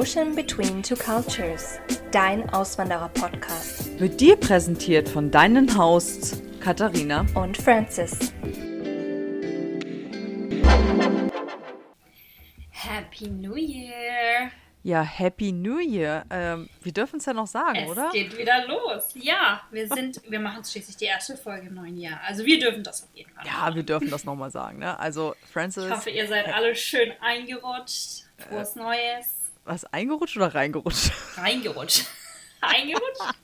Ocean Between Two Cultures, dein Auswanderer-Podcast. Wird dir präsentiert von deinen Hosts Katharina und Francis. Happy New Year! Ja, Happy New Year. Ähm, wir dürfen es ja noch sagen, es oder? Es geht wieder los. Ja, wir sind, wir machen schließlich die erste Folge im neuen Jahr. Also wir dürfen das auf jeden Fall. Ja, machen. wir dürfen das nochmal sagen. Ne? Also Francis. Ich hoffe, ihr seid alle schön eingerutscht. Frohes äh, Neues. Was, eingerutscht oder reingerutscht? Reingerutscht. eingerutscht?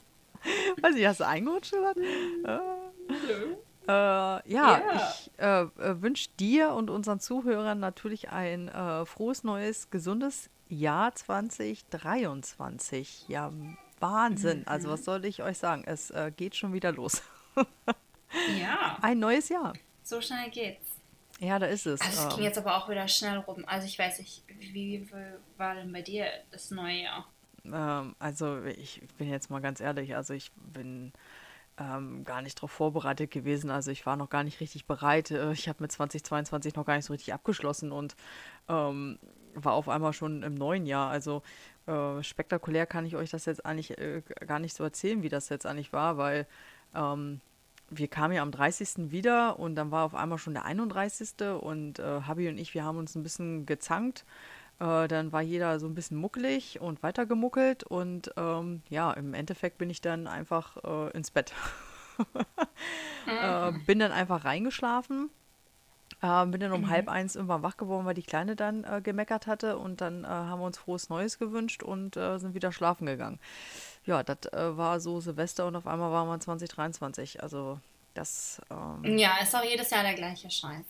Weiß ich, hast du eingerutscht oder? Nö. Äh, ja, ja, ich äh, äh wünsche dir und unseren Zuhörern natürlich ein äh, frohes, neues, gesundes Jahr 2023. Ja, Wahnsinn. Mhm. Also was soll ich euch sagen? Es äh, geht schon wieder los. ja. Ein neues Jahr. So schnell geht's. Ja, da ist es. Also es ging ähm. jetzt aber auch wieder schnell rum. Also ich weiß nicht, wie war denn bei dir das neue Jahr? Ähm, also ich bin jetzt mal ganz ehrlich, also ich bin ähm, gar nicht darauf vorbereitet gewesen. Also ich war noch gar nicht richtig bereit. Äh, ich habe mit 2022 noch gar nicht so richtig abgeschlossen und ähm, war auf einmal schon im neuen Jahr. Also äh, spektakulär kann ich euch das jetzt eigentlich äh, gar nicht so erzählen, wie das jetzt eigentlich war, weil ähm, wir kamen ja am 30. wieder und dann war auf einmal schon der 31. und äh, Habi und ich, wir haben uns ein bisschen gezankt. Äh, dann war jeder so ein bisschen muckelig und weitergemuckelt und ähm, ja, im Endeffekt bin ich dann einfach äh, ins Bett. äh, bin dann einfach reingeschlafen. Äh, bin dann um mhm. halb eins irgendwann wach geworden, weil die Kleine dann äh, gemeckert hatte und dann äh, haben wir uns frohes Neues gewünscht und sind wieder schlafen gegangen ja, das äh, war so Silvester und auf einmal waren wir 2023. Also das. Ähm, ja, ist auch jedes Jahr der gleiche Scheiß.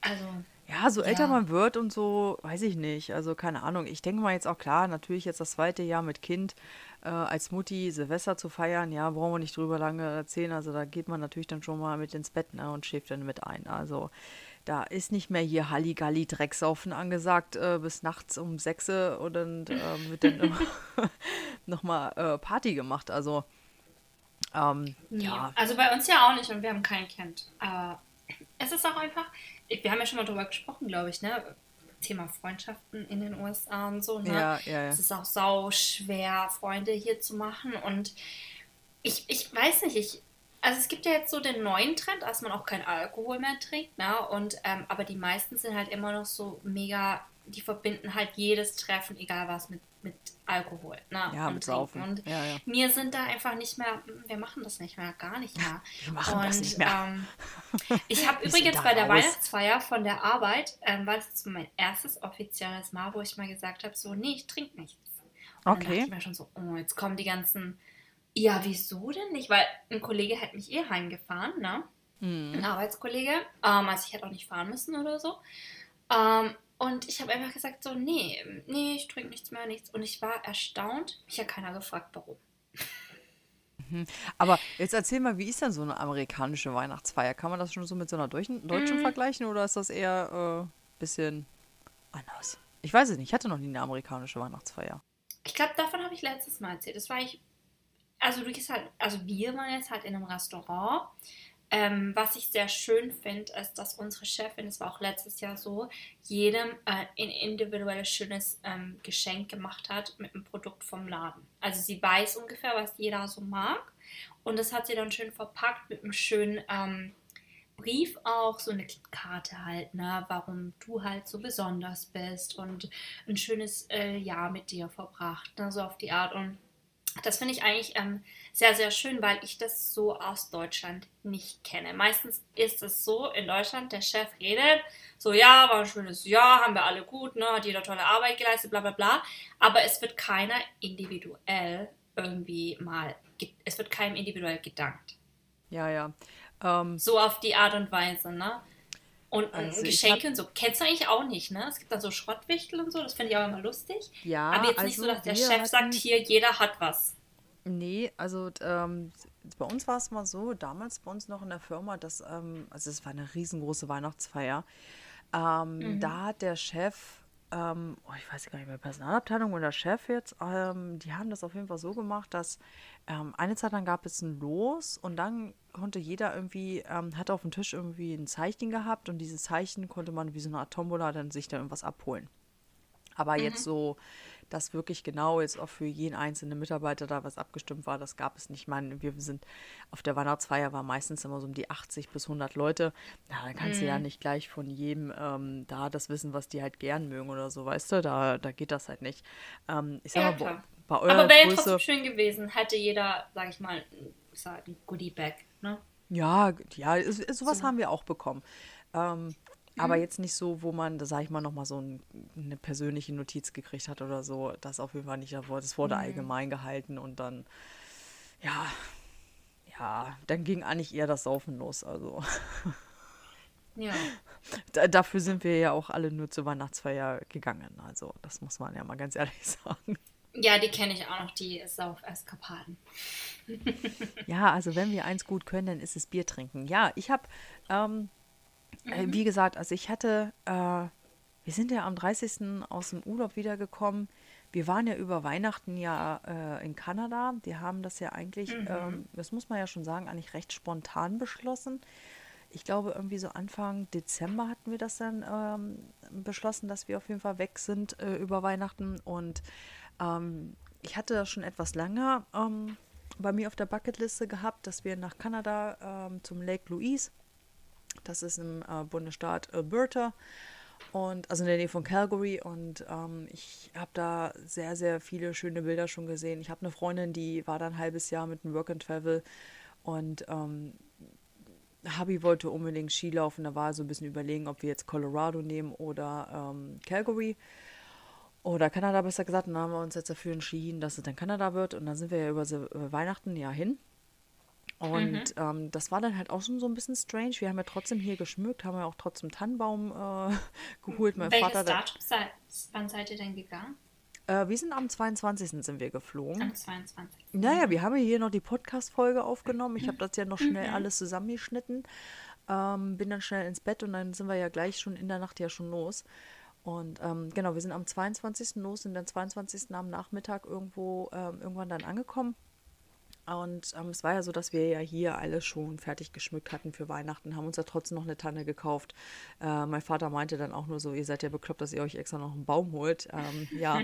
Also. Ja, so älter ja. man wird und so, weiß ich nicht. Also keine Ahnung. Ich denke mal jetzt auch klar, natürlich jetzt das zweite Jahr mit Kind äh, als Mutti Silvester zu feiern, ja, brauchen wir nicht drüber lange erzählen. Also da geht man natürlich dann schon mal mit ins Bett ne, und schläft dann mit ein. Also da ist nicht mehr hier Halligalli Drecksaufen angesagt äh, bis nachts um 6 und dann äh, wird dann nochmal äh, Party gemacht. Also, ähm, ja. ja. Also bei uns ja auch nicht und wir haben kein Kind. Aber es ist auch einfach, wir haben ja schon mal drüber gesprochen, glaube ich, ne? Thema Freundschaften in den USA und so, ne? Ja, ja, ja. Es ist auch sau schwer, Freunde hier zu machen und ich, ich weiß nicht, ich, also es gibt ja jetzt so den neuen Trend, dass man auch kein Alkohol mehr trinkt, ne? Und ähm, aber die meisten sind halt immer noch so mega, die verbinden halt jedes Treffen, egal was, mit, mit Alkohol, ne? Ja, und mit Saufen. Und ja, ja. mir sind da einfach nicht mehr, wir machen das nicht mehr, gar nicht mehr. Wir machen und, das nicht mehr. Ähm, ich habe übrigens bei der Weihnachtsfeier von der Arbeit, ähm, war das mein erstes offizielles Mal, wo ich mal gesagt habe, so, nee, ich trinke nichts. Und okay. Dann dachte ich mir schon so, oh, jetzt kommen die ganzen ja, wieso denn nicht? Weil ein Kollege hätte mich eh heimgefahren, ne? Mhm. Ein Arbeitskollege. Ähm, also ich hätte auch nicht fahren müssen oder so. Ähm, und ich habe einfach gesagt so, nee, nee, ich trinke nichts mehr, nichts. Und ich war erstaunt. Mich hat keiner gefragt, warum. Mhm. Aber jetzt erzähl mal, wie ist denn so eine amerikanische Weihnachtsfeier? Kann man das schon so mit so einer deutschen, deutschen mm. vergleichen oder ist das eher ein äh, bisschen anders? Ich weiß es nicht, ich hatte noch nie eine amerikanische Weihnachtsfeier. Ich glaube, davon habe ich letztes Mal erzählt. Das war ich also du gehst halt, also wir waren jetzt halt in einem Restaurant. Ähm, was ich sehr schön finde, ist, dass unsere Chefin, das war auch letztes Jahr so, jedem äh, ein individuelles schönes ähm, Geschenk gemacht hat mit einem Produkt vom Laden. Also sie weiß ungefähr, was jeder so mag. Und das hat sie dann schön verpackt mit einem schönen ähm, Brief auch, so eine Karte halt, ne, warum du halt so besonders bist und ein schönes äh, Jahr mit dir verbracht, ne, so auf die Art. Und das finde ich eigentlich ähm, sehr, sehr schön, weil ich das so aus Deutschland nicht kenne. Meistens ist es so, in Deutschland, der Chef redet, so, ja, war ein schönes Jahr, haben wir alle gut, ne, hat jeder tolle Arbeit geleistet, bla bla bla. Aber es wird keiner individuell irgendwie mal, es wird keinem individuell gedankt. Ja, ja. Ähm, so auf die Art und Weise, ne? Und, also Geschenke und so. Kennst du eigentlich auch nicht, ne? Es gibt da so Schrottwichtel und so, das finde ich auch immer lustig. Ja, Aber jetzt also nicht so, dass der Chef sagt, hier, jeder hat was. Nee, also ähm, bei uns war es mal so, damals bei uns noch in der Firma, dass, ähm, also es war eine riesengroße Weihnachtsfeier. Ähm, mhm. Da hat der Chef, ähm, oh, ich weiß gar nicht mehr, Personalabteilung oder Chef jetzt, ähm, die haben das auf jeden Fall so gemacht, dass ähm, eine Zeit lang gab es ein Los und dann konnte jeder irgendwie, ähm, hat auf dem Tisch irgendwie ein Zeichen gehabt und dieses Zeichen konnte man wie so eine Art Tombola dann sich dann irgendwas abholen. Aber mhm. jetzt so dass wirklich genau jetzt auch für jeden einzelnen Mitarbeiter da was abgestimmt war, das gab es nicht. Ich meine, wir sind auf der Weihnachtsfeier war meistens immer so um die 80 bis 100 Leute. Na, dann kannst mhm. du ja mhm. nicht gleich von jedem ähm, da das wissen, was die halt gern mögen oder so, weißt du? Da, da geht das halt nicht. Ähm, ich sag ja, mal, klar. bei eurer Aber wäre ja trotzdem schön gewesen, hätte jeder, sag ich mal, ein Goodie-Bag, ne? Ja, ja, sowas so. haben wir auch bekommen. Ähm, aber mhm. jetzt nicht so, wo man, da sage ich mal, nochmal so ein, eine persönliche Notiz gekriegt hat oder so. Das auf jeden Fall nicht. Das wurde mhm. allgemein gehalten und dann, ja, ja, dann ging eigentlich eher das Saufen los. Also. Ja. Da, dafür sind wir ja auch alle nur zur Weihnachtsfeier gegangen. Also, das muss man ja mal ganz ehrlich sagen. Ja, die kenne ich auch noch, die Sauf-Eskapaden. ja, also wenn wir eins gut können, dann ist es Bier trinken. Ja, ich habe ähm, äh, mhm. Wie gesagt, also ich hatte, äh, wir sind ja am 30. aus dem Urlaub wiedergekommen. Wir waren ja über Weihnachten ja äh, in Kanada. Die haben das ja eigentlich, mhm. ähm, das muss man ja schon sagen, eigentlich recht spontan beschlossen. Ich glaube, irgendwie so Anfang Dezember hatten wir das dann ähm, beschlossen, dass wir auf jeden Fall weg sind äh, über Weihnachten. Und ähm, ich hatte das schon etwas länger ähm, bei mir auf der Bucketliste gehabt, dass wir nach Kanada ähm, zum Lake Louise. Das ist im äh, Bundesstaat Alberta und also in der Nähe von Calgary. Und ähm, ich habe da sehr, sehr viele schöne Bilder schon gesehen. Ich habe eine Freundin, die war da ein halbes Jahr mit dem Work and Travel. Und ähm, Habi wollte unbedingt Ski laufen. Da war so ein bisschen überlegen, ob wir jetzt Colorado nehmen oder ähm, Calgary oder Kanada besser gesagt. Und dann haben wir uns jetzt dafür entschieden, dass es dann Kanada wird und dann sind wir ja über, Weihnachten ja hin. Und mhm. ähm, das war dann halt auch schon so ein bisschen strange. Wir haben ja trotzdem hier geschmückt, haben ja auch trotzdem Tannenbaum äh, geholt. Mein Welches Vater, Datum seid, wann seid ihr denn gegangen? Äh, wir sind am 22. sind wir geflogen. Am 22. Naja, wir haben ja hier noch die Podcast-Folge aufgenommen. Ich habe das ja noch schnell mhm. alles zusammengeschnitten. Ähm, bin dann schnell ins Bett und dann sind wir ja gleich schon in der Nacht ja schon los. Und ähm, genau, wir sind am 22. los, sind dann 22. am Nachmittag irgendwo ähm, irgendwann dann angekommen. Und ähm, es war ja so, dass wir ja hier alles schon fertig geschmückt hatten für Weihnachten, haben uns ja trotzdem noch eine Tanne gekauft. Äh, mein Vater meinte dann auch nur so, ihr seid ja bekloppt, dass ihr euch extra noch einen Baum holt. Ähm, ja,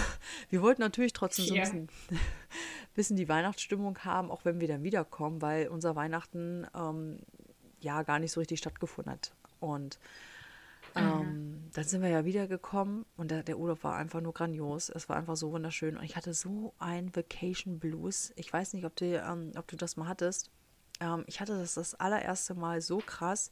wir wollten natürlich trotzdem so ein bisschen, bisschen, die Weihnachtsstimmung haben, auch wenn wir dann wiederkommen, weil unser Weihnachten ähm, ja gar nicht so richtig stattgefunden hat. Und Ähm, dann sind wir ja wiedergekommen und der, der, Urlaub war einfach nur grandios. Es war einfach so wunderschön. Und ich hatte so ein Vacation Blues. Ich weiß nicht, ob du, ähm, ob du das mal hattest. Ähm, ich hatte das das allererste Mal so krass.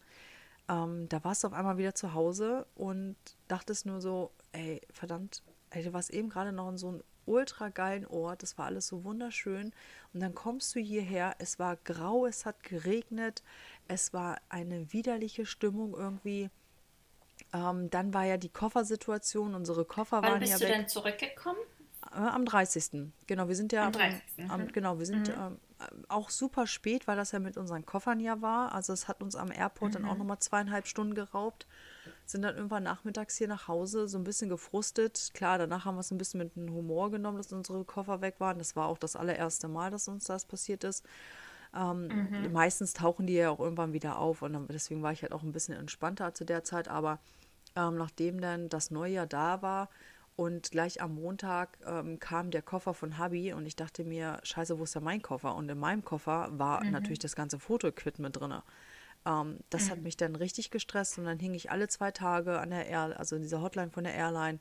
Ähm, da warst du auf einmal wieder zu Hause und dachtest nur so, ey, verdammt, ey, du warst eben gerade noch in so einem ultra geilen Ort. Das war alles so wunderschön. Und dann kommst du hierher. Es war grau, es hat geregnet. Es war eine widerliche Stimmung irgendwie. Ähm, dann war ja die Koffersituation, unsere Koffer Wann waren ja weg. Wann bist du denn zurückgekommen? Äh, am 30. Genau, wir sind ja am 30. Am, mhm. genau, wir sind mhm. ähm, auch super spät, weil das ja mit unseren Koffern ja war. Also es hat uns am Airport mhm. dann auch mhm. nochmal zweieinhalb Stunden geraubt. Sind dann irgendwann nachmittags hier nach Hause, so ein bisschen gefrustet. Klar, danach haben wir es ein bisschen mit einem Humor genommen, dass unsere Koffer weg waren. Das war auch das allererste Mal, dass uns das passiert ist. Ähm, mhm. Meistens tauchen die ja auch irgendwann wieder auf und deswegen war ich halt auch ein bisschen entspannter zu der Zeit. Aber ähm, nachdem dann das Neujahr da war und gleich am Montag ähm, kam der Koffer von Hubby und ich dachte mir, scheiße, wo ist denn mein Koffer? Und in meinem Koffer war mhm. natürlich das ganze Fotoequipment drin. Ähm, das mhm. hat mich dann richtig gestresst und dann hing ich alle zwei Tage an der Air, also in dieser Hotline von der Airline.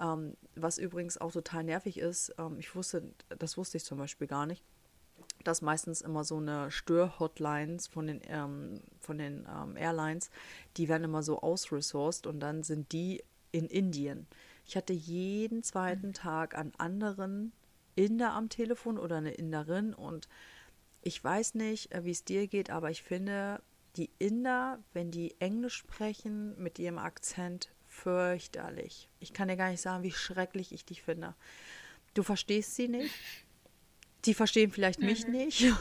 Ähm, was übrigens auch total nervig ist. Ähm, ich wusste, das wusste ich zum Beispiel gar nicht dass meistens immer so eine Stör-Hotlines von den, ähm, von den ähm, Airlines, die werden immer so ausresourced und dann sind die in Indien. Ich hatte jeden zweiten mhm. Tag einen anderen Inder am Telefon oder eine Inderin und ich weiß nicht, äh, wie es dir geht, aber ich finde, die Inder, wenn die Englisch sprechen mit ihrem Akzent, fürchterlich. Ich kann dir gar nicht sagen, wie schrecklich ich dich finde. Du verstehst sie nicht. Die verstehen vielleicht mich mhm. nicht.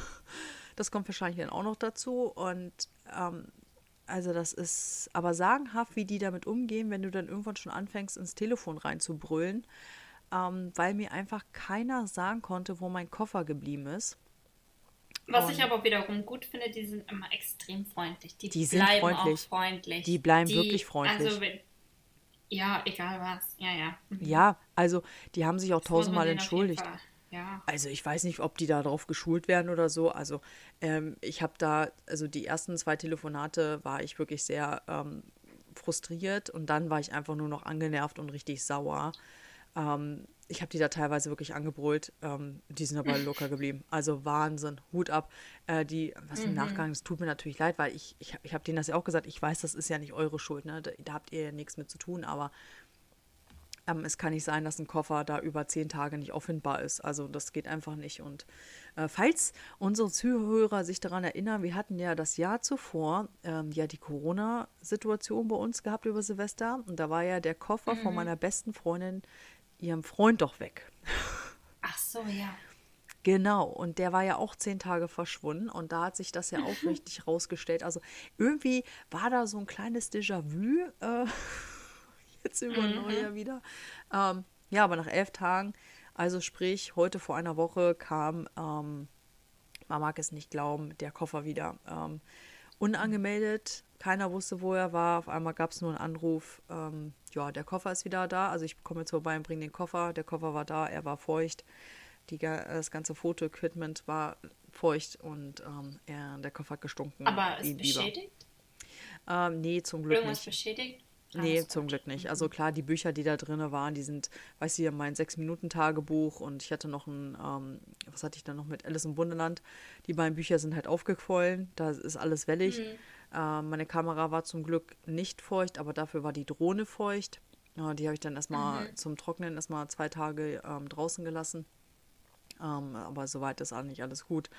Das kommt wahrscheinlich dann auch noch dazu. Und ähm, also das ist aber sagenhaft, wie die damit umgehen, wenn du dann irgendwann schon anfängst, ins Telefon reinzubrüllen, ähm, weil mir einfach keiner sagen konnte, wo mein Koffer geblieben ist. Was Und ich aber wiederum gut finde, die sind immer extrem freundlich. Die, die bleiben freundlich. auch freundlich. Die bleiben die, wirklich freundlich. Also wenn, Ja, egal was. Ja, ja. Mhm. Ja, also die haben sich auch Das tausendmal entschuldigt. Ja. Also ich weiß nicht, ob die darauf geschult werden oder so. Also ähm, ich habe da, also die ersten zwei Telefonate war ich wirklich sehr ähm, frustriert und dann war ich einfach nur noch angenervt und richtig sauer. Ähm, ich habe die da teilweise wirklich angebrüllt. Ähm, die sind aber locker geblieben. Also Wahnsinn, Hut ab. Äh, die, was im Nachgang, es tut mir natürlich leid, weil ich, ich, ich habe denen das ja auch gesagt. Ich weiß, das ist ja nicht eure Schuld. Ne? Da, da habt ihr ja nichts mit zu tun, aber ähm, es kann nicht sein, dass ein Koffer da über zehn Tage nicht auffindbar ist. Also das geht einfach nicht. Und äh, falls unsere Zuhörer sich daran erinnern, wir hatten ja das Jahr zuvor ähm, ja die Corona-Situation bei uns gehabt über Silvester. Und da war ja der Koffer von meiner besten Freundin, ihrem Freund doch weg. Ach so, ja. Genau, und der war ja auch zehn Tage verschwunden und da hat sich das ja auch richtig rausgestellt. Also irgendwie war da so ein kleines Déjà-vu äh, jetzt über Neujahr wieder. Ähm, ja, aber nach elf Tagen, also sprich, heute vor einer Woche kam, ähm, man mag es nicht glauben, der Koffer wieder. Ähm, unangemeldet, keiner wusste, wo er war. Auf einmal gab es nur einen Anruf, ähm, ja, der Koffer ist wieder da. Also ich komme jetzt vorbei und bringe den Koffer. Der Koffer war da, er war feucht. Die, das ganze Foto-Equipment war feucht und ähm, er, der Koffer hat gestunken. Aber ist beschädigt? Ähm, nee, zum Glück Irgendwas nicht. beschädigt? Nee, zum. Glück nicht. Also klar, die Bücher, die da drin waren, die sind, weiß ich, mein Sechs-Minuten-Tagebuch und ich hatte noch ein, ähm, was hatte ich da noch mit Alice im Wunderland. Die beiden Bücher sind halt aufgequollen, da ist alles wellig. Ähm, meine Kamera war zum Glück nicht feucht, aber dafür war die Drohne feucht. Ja, die habe ich dann erstmal zum Trocknen erstmal zwei Tage ähm, draußen gelassen. Ähm, aber soweit ist eigentlich alles gut.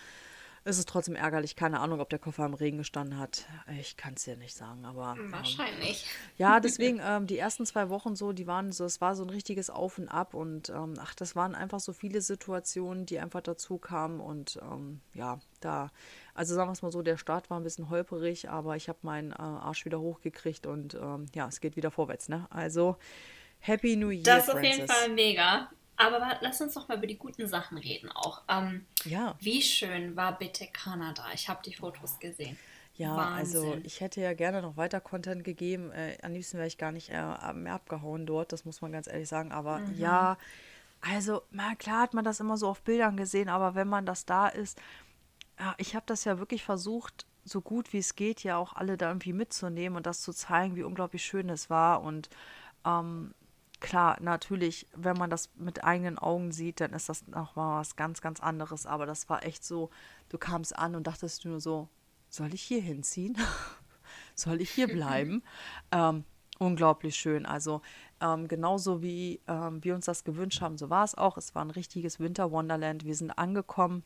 Es ist trotzdem ärgerlich, keine Ahnung, ob der Koffer im Regen gestanden hat. Ich kann es dir nicht sagen, aber. Ähm, Wahrscheinlich. ja, deswegen, ähm, die ersten zwei Wochen so, die waren so, es war so ein richtiges Auf und Ab und ähm, ach, das waren einfach so viele Situationen, die einfach dazu kamen und ähm, ja, da, also sagen wir es mal so, der Start war ein bisschen holperig, aber ich habe meinen äh, Arsch wieder hochgekriegt und ähm, ja, es geht wieder vorwärts, ne? Also, Happy New Year, Das ist auf jeden Francis. Fall mega. Aber lass uns doch mal über die guten Sachen reden auch. Ähm, Ja. Wie schön war bitte Kanada? Ich habe die Fotos gesehen. Ja, also Wahnsinn. ich hätte ja gerne noch weiter Content gegeben. Äh, am liebsten wäre ich gar nicht äh, mehr abgehauen dort, das muss man ganz ehrlich sagen. Aber Mhm. ja, also mal klar hat man das immer so auf Bildern gesehen, aber wenn man das da ist, ja, ich habe das ja wirklich versucht, so gut wie es geht, ja auch alle da irgendwie mitzunehmen und das zu zeigen, wie unglaublich schön es war. Und ähm, klar, natürlich, wenn man das mit eigenen Augen sieht, dann ist das nochmal was ganz, ganz anderes. Aber das war echt so, du kamst an und dachtest nur so, soll ich hier hinziehen? soll ich hier bleiben? ähm, unglaublich schön. Also ähm, genauso wie ähm, wir uns das gewünscht haben, so war es auch. Es war ein richtiges Winter Wonderland. Wir sind angekommen.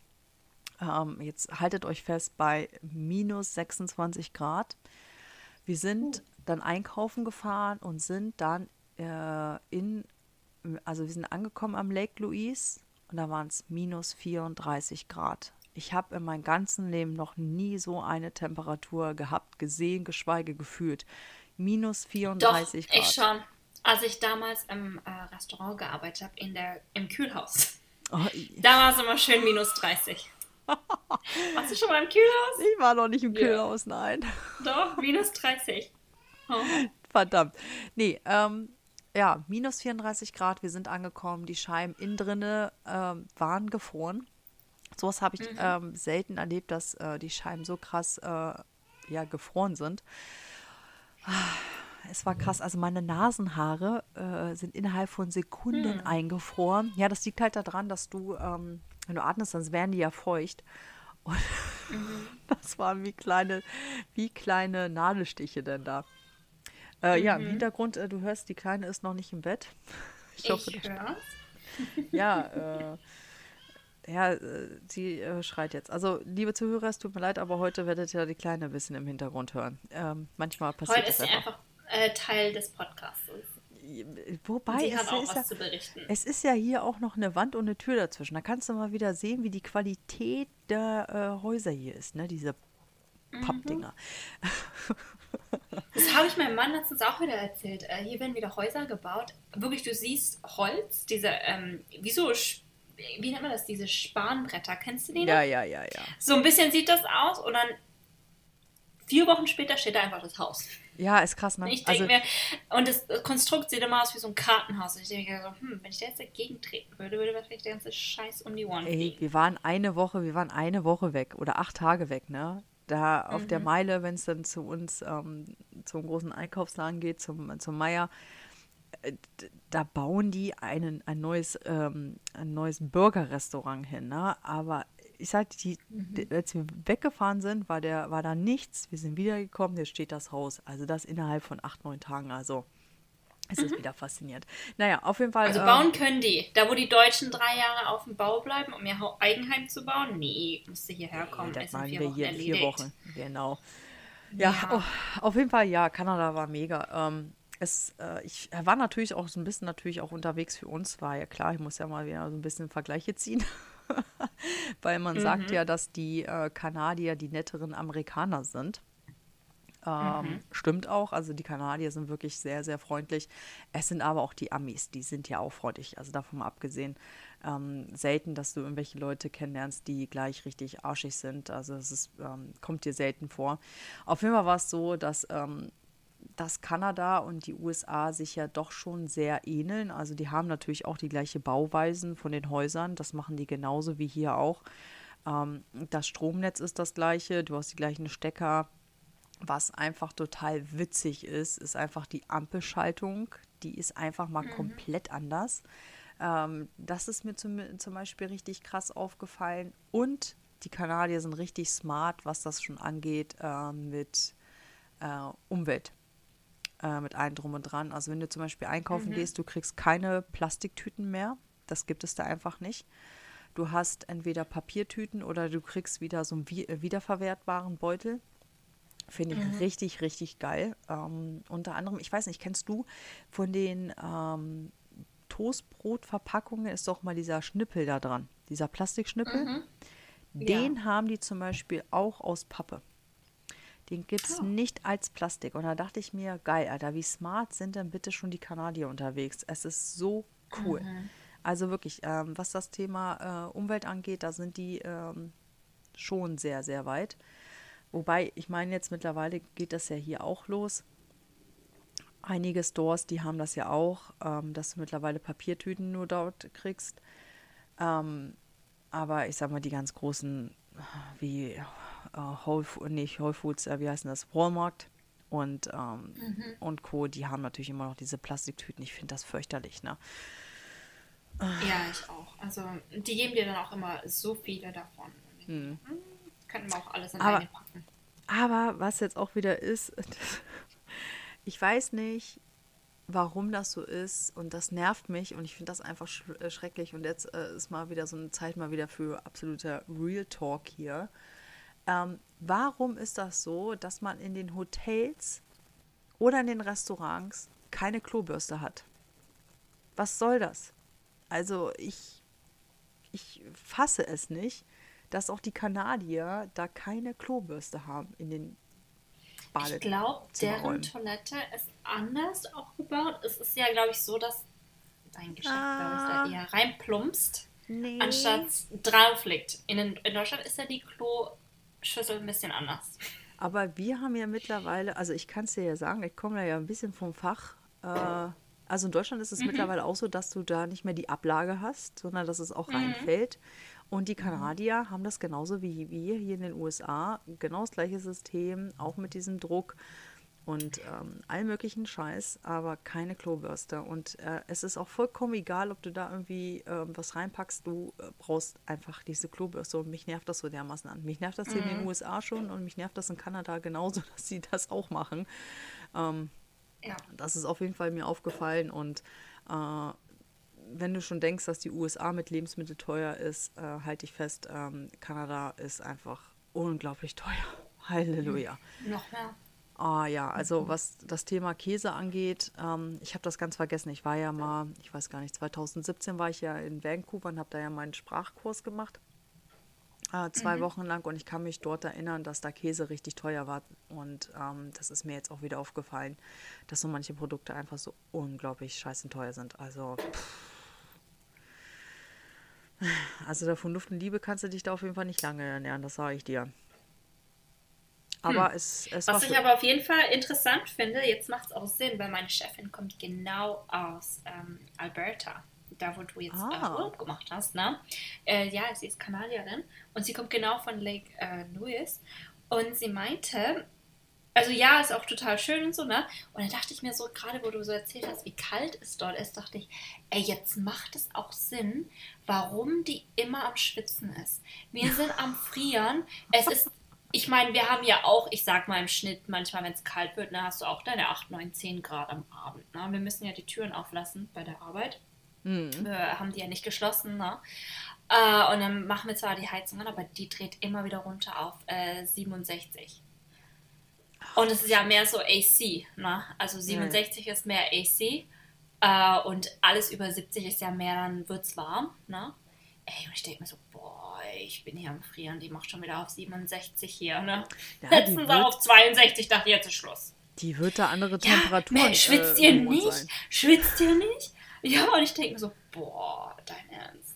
Ähm, jetzt haltet euch fest bei minus 26 Grad. Wir sind dann einkaufen gefahren und sind dann äh, in, also wir sind angekommen am Lake Louise und da waren es minus 34 Grad. Ich habe in meinem ganzen Leben noch nie so eine Temperatur gehabt, gesehen, geschweige gefühlt. Minus Doch, 34 Grad. ich schon. Als ich damals im äh, Restaurant gearbeitet habe, in der, im Kühlhaus, Oh, da war es immer schön minus 30. Warst du schon mal im Kühlhaus? ich war noch nicht im. Kühlhaus, nein. Doch, minus 30. Oh. Verdammt. Nee, ähm, ja, minus 34 Grad, wir sind angekommen. Die Scheiben innen drinne ähm, waren gefroren. Sowas habe ich ähm, selten erlebt, dass äh, die Scheiben so krass äh, ja, gefroren sind. Es war krass. Also meine Nasenhaare äh, sind innerhalb von Sekunden eingefroren. Ja, das liegt halt daran, dass du, ähm, wenn du atmest, dann werden die ja feucht. Und das waren wie kleine, wie kleine Nadelstiche denn da. Äh, Ja, im Hintergrund, äh, du hörst, die Kleine ist noch nicht im Bett. Ich hoffe, Ich das- höre. ja, äh, ja, äh, sie äh, schreit jetzt. Also, liebe Zuhörer, es tut mir leid, aber heute werdet ihr die Kleine ein bisschen im Hintergrund hören. Ähm, manchmal passiert Heute das ist einfach. einfach äh, Teil des Podcasts. Wobei, es ist, ja, es ist ja hier auch noch eine Wand und eine Tür dazwischen. Da kannst du mal wieder sehen, wie die Qualität der Häuser hier ist, ne? Diese Mhm. Das habe ich meinem Mann letztens auch wieder erzählt. Äh, hier werden wieder Häuser gebaut. Wirklich, du siehst Holz, diese, ähm, wie so, wie nennt man das, diese Spanbretter. Kennst du die noch? Ja, ja, ja, ja. So ein bisschen sieht das aus und dann vier Wochen später steht da einfach das Haus. Ja, ist krass, ne? Ich denke also, mir, und das Konstrukt sieht immer aus wie so ein Kartenhaus. Ich denke mir so, hm, wenn ich da jetzt dagegen treten würde, würde vielleicht der ganze Scheiß um die Ohren Ey, wir waren eine Woche, wir waren eine Woche weg oder acht Tage weg, ne? Da auf mhm. der Meile, wenn es dann zu uns ähm, zum großen Einkaufsladen geht, zum, zum Meier, äh, da bauen die einen, ein neues, ähm, ein neues Burgerrestaurant hin, ne? Aber ich sagte, die, mhm. als wir weggefahren sind, war, der, war da nichts. Wir sind wiedergekommen, jetzt steht das Haus. Also das innerhalb von acht, neun Tagen. Also es ist mhm. wieder faszinierend. Naja, auf jeden Fall. Also ähm, bauen können die. Da, wo die Deutschen drei Jahre auf dem Bau bleiben, um ihr Eigenheim zu bauen, nee, musste hierher kommen. Nee, das waren wir hier in vier Wochen. Genau. Ja, ja. Oh, auf jeden Fall, ja, Kanada war mega. Ähm, es, äh, ich war natürlich auch so ein bisschen natürlich auch unterwegs für uns, war ja klar, ich muss ja mal wieder so ein bisschen Vergleiche ziehen. Weil man mhm. sagt ja, dass die äh, Kanadier die netteren Amerikaner sind. Ähm, mhm. Stimmt auch, also die Kanadier sind wirklich sehr, sehr freundlich. Es sind aber auch die Amis, die sind ja auch freundlich. Also davon mal abgesehen, ähm, selten, dass du irgendwelche Leute kennenlernst, die gleich richtig arschig sind. Also es ähm, kommt dir selten vor. Auf jeden Fall war es so, dass ähm, dass Kanada und die USA sich ja doch schon sehr ähneln. Also die haben natürlich auch die gleiche Bauweisen von den Häusern. Das machen die genauso wie hier auch. Ähm, das Stromnetz ist das gleiche. Du hast die gleichen Stecker. Was einfach total witzig ist, ist einfach die Ampelschaltung. Die ist einfach mal mhm. komplett anders. Ähm, das ist mir zum, zum Beispiel richtig krass aufgefallen. Und die Kanadier sind richtig smart, was das schon angeht äh, mit äh, Umwelt äh, mit allem drum und dran. Also wenn du zum Beispiel einkaufen mhm. gehst, du kriegst keine Plastiktüten mehr. Das gibt es da einfach nicht. Du hast entweder Papiertüten oder du kriegst wieder so einen äh, wiederverwertbaren Beutel. Finde ich mhm. richtig, richtig geil. Ähm, unter anderem, ich weiß nicht, kennst du von den ähm, Toastbrotverpackungen ist doch mal dieser Schnippel da dran, dieser Plastikschnippel. Mhm. Den ja. haben die zum Beispiel auch aus Pappe. Den gibt es oh. nicht als Plastik. Und da dachte ich mir, geil, Alter, wie smart sind denn bitte schon die Kanadier unterwegs? Es ist so cool. Mhm. Also wirklich, ähm, was das Thema äh, Umwelt angeht, da sind die ähm, schon sehr, sehr weit. Wobei, ich meine, jetzt mittlerweile geht das ja hier auch los. Einige Stores, die haben das ja auch, ähm, dass du mittlerweile Papiertüten nur dort kriegst. Ähm, aber ich sag mal, die ganz großen, wie äh, Whole, nicht Whole Foods, äh, wie heißt das, Walmart und, ähm, mhm. und Co., die haben natürlich immer noch diese Plastiktüten. Ich finde das fürchterlich, ne? Ja, ich auch. Also die geben dir dann auch immer so viele davon. Hm. Könnten wir auch alles in aber, eine packen. Aber was jetzt auch wieder ist, ich weiß nicht, warum das so ist und das nervt mich und ich finde das einfach sch äh, schrecklich und jetzt äh, ist mal wieder so eine Zeit mal wieder für absoluter Real Talk hier. Ähm, warum ist das so, dass man in den Hotels oder in den Restaurants keine Klobürste hat? Was soll das? Also ich, ich fasse es nicht, dass auch die Kanadier da keine Klobürste haben in den Bade Ich glaube, deren Toilette ist anders aufgebaut. Es ist ja, glaube ich, so, dass dein Geschäft, ah, da eher reinplumpst, nee. anstatt drauf liegt. In, in Deutschland ist ja die Klo Schüssel ein bisschen anders. Aber wir haben ja mittlerweile, also ich kann es dir ja sagen, ich komme ja ein bisschen vom Fach. Äh, also in Deutschland ist es mhm. mittlerweile auch so, dass du da nicht mehr die Ablage hast, sondern dass es auch mhm. reinfällt. Und die Kanadier haben das genauso wie wir hier in den USA, genau das gleiche System, auch mit diesem Druck und ähm, allen möglichen Scheiß, aber keine Klobürste. Und äh, es ist auch vollkommen egal, ob du da irgendwie äh, was reinpackst, du äh, brauchst einfach diese Klobürste. Und mich nervt das so dermaßen an. Mich nervt das hier mhm. in den mhm. USA schon und mich nervt das in Kanada genauso, dass sie das auch machen. Ähm, ja. Das ist auf jeden Fall mir aufgefallen und äh, wenn du schon denkst, dass die USA mit Lebensmitteln teuer ist, äh, halte ich fest, ähm, Kanada ist einfach unglaublich teuer. Halleluja. Noch mehr. Ah ja, also mhm. was das Thema Käse angeht, ähm, ich habe das ganz vergessen. Ich war ja mal, ich weiß gar nicht, 2017 war ich ja in Vancouver und habe da ja meinen Sprachkurs gemacht. Äh, zwei mhm. Wochen lang und ich kann mich dort erinnern, dass da Käse richtig teuer war. Und ähm, das ist mir jetzt auch wieder aufgefallen, dass so manche Produkte einfach so unglaublich scheißen teuer sind. Also, pff. Also davon Luft und Liebe kannst du dich da auf jeden Fall nicht lange ernähren, das sage ich dir. Aber hm. es, es Was ich aber auf jeden Fall interessant finde, jetzt macht es auch Sinn, weil meine Chefin kommt genau aus ähm, Alberta da wo du jetzt äh, ah. Urlaub gemacht hast, ne? Äh, ja, sie ist Kanadierin und sie kommt genau von Lake äh, Louis und sie meinte, also ja, ist auch total schön und so, ne? Und dann dachte ich mir so, gerade wo du so erzählt hast, wie kalt es dort ist, dachte ich, ey, jetzt macht es auch Sinn, warum die immer am Schwitzen ist. Wir sind am Frieren. Es ist, ich meine, wir haben ja auch, ich sag mal im Schnitt, manchmal, wenn es kalt wird, ne, hast du auch deine 8, 9, 10 Grad am Abend. Ne? Wir müssen ja die Türen auflassen bei der Arbeit. Mhm. Wir haben die ja nicht geschlossen, ne? Äh, und dann machen wir zwar die Heizung an, aber die dreht immer wieder runter auf äh, 67. Und es ist ja mehr so AC, ne? Also 67 mhm. ist mehr AC. Äh, und alles über 70 ist ja mehr, dann wird es warm, ne? Ey, und ich denke mir so, boah, ich bin hier am Frieren, die macht schon wieder auf 67 hier, ne? Ja, Letztens auch auf 62, dachte jetzt ist Schluss. Die wird da andere Temperaturen. Ja, schwitzt äh, ihr nicht? Sein. Schwitzt ihr nicht? Ja, und ich denke mir so, boah, dein Ernst.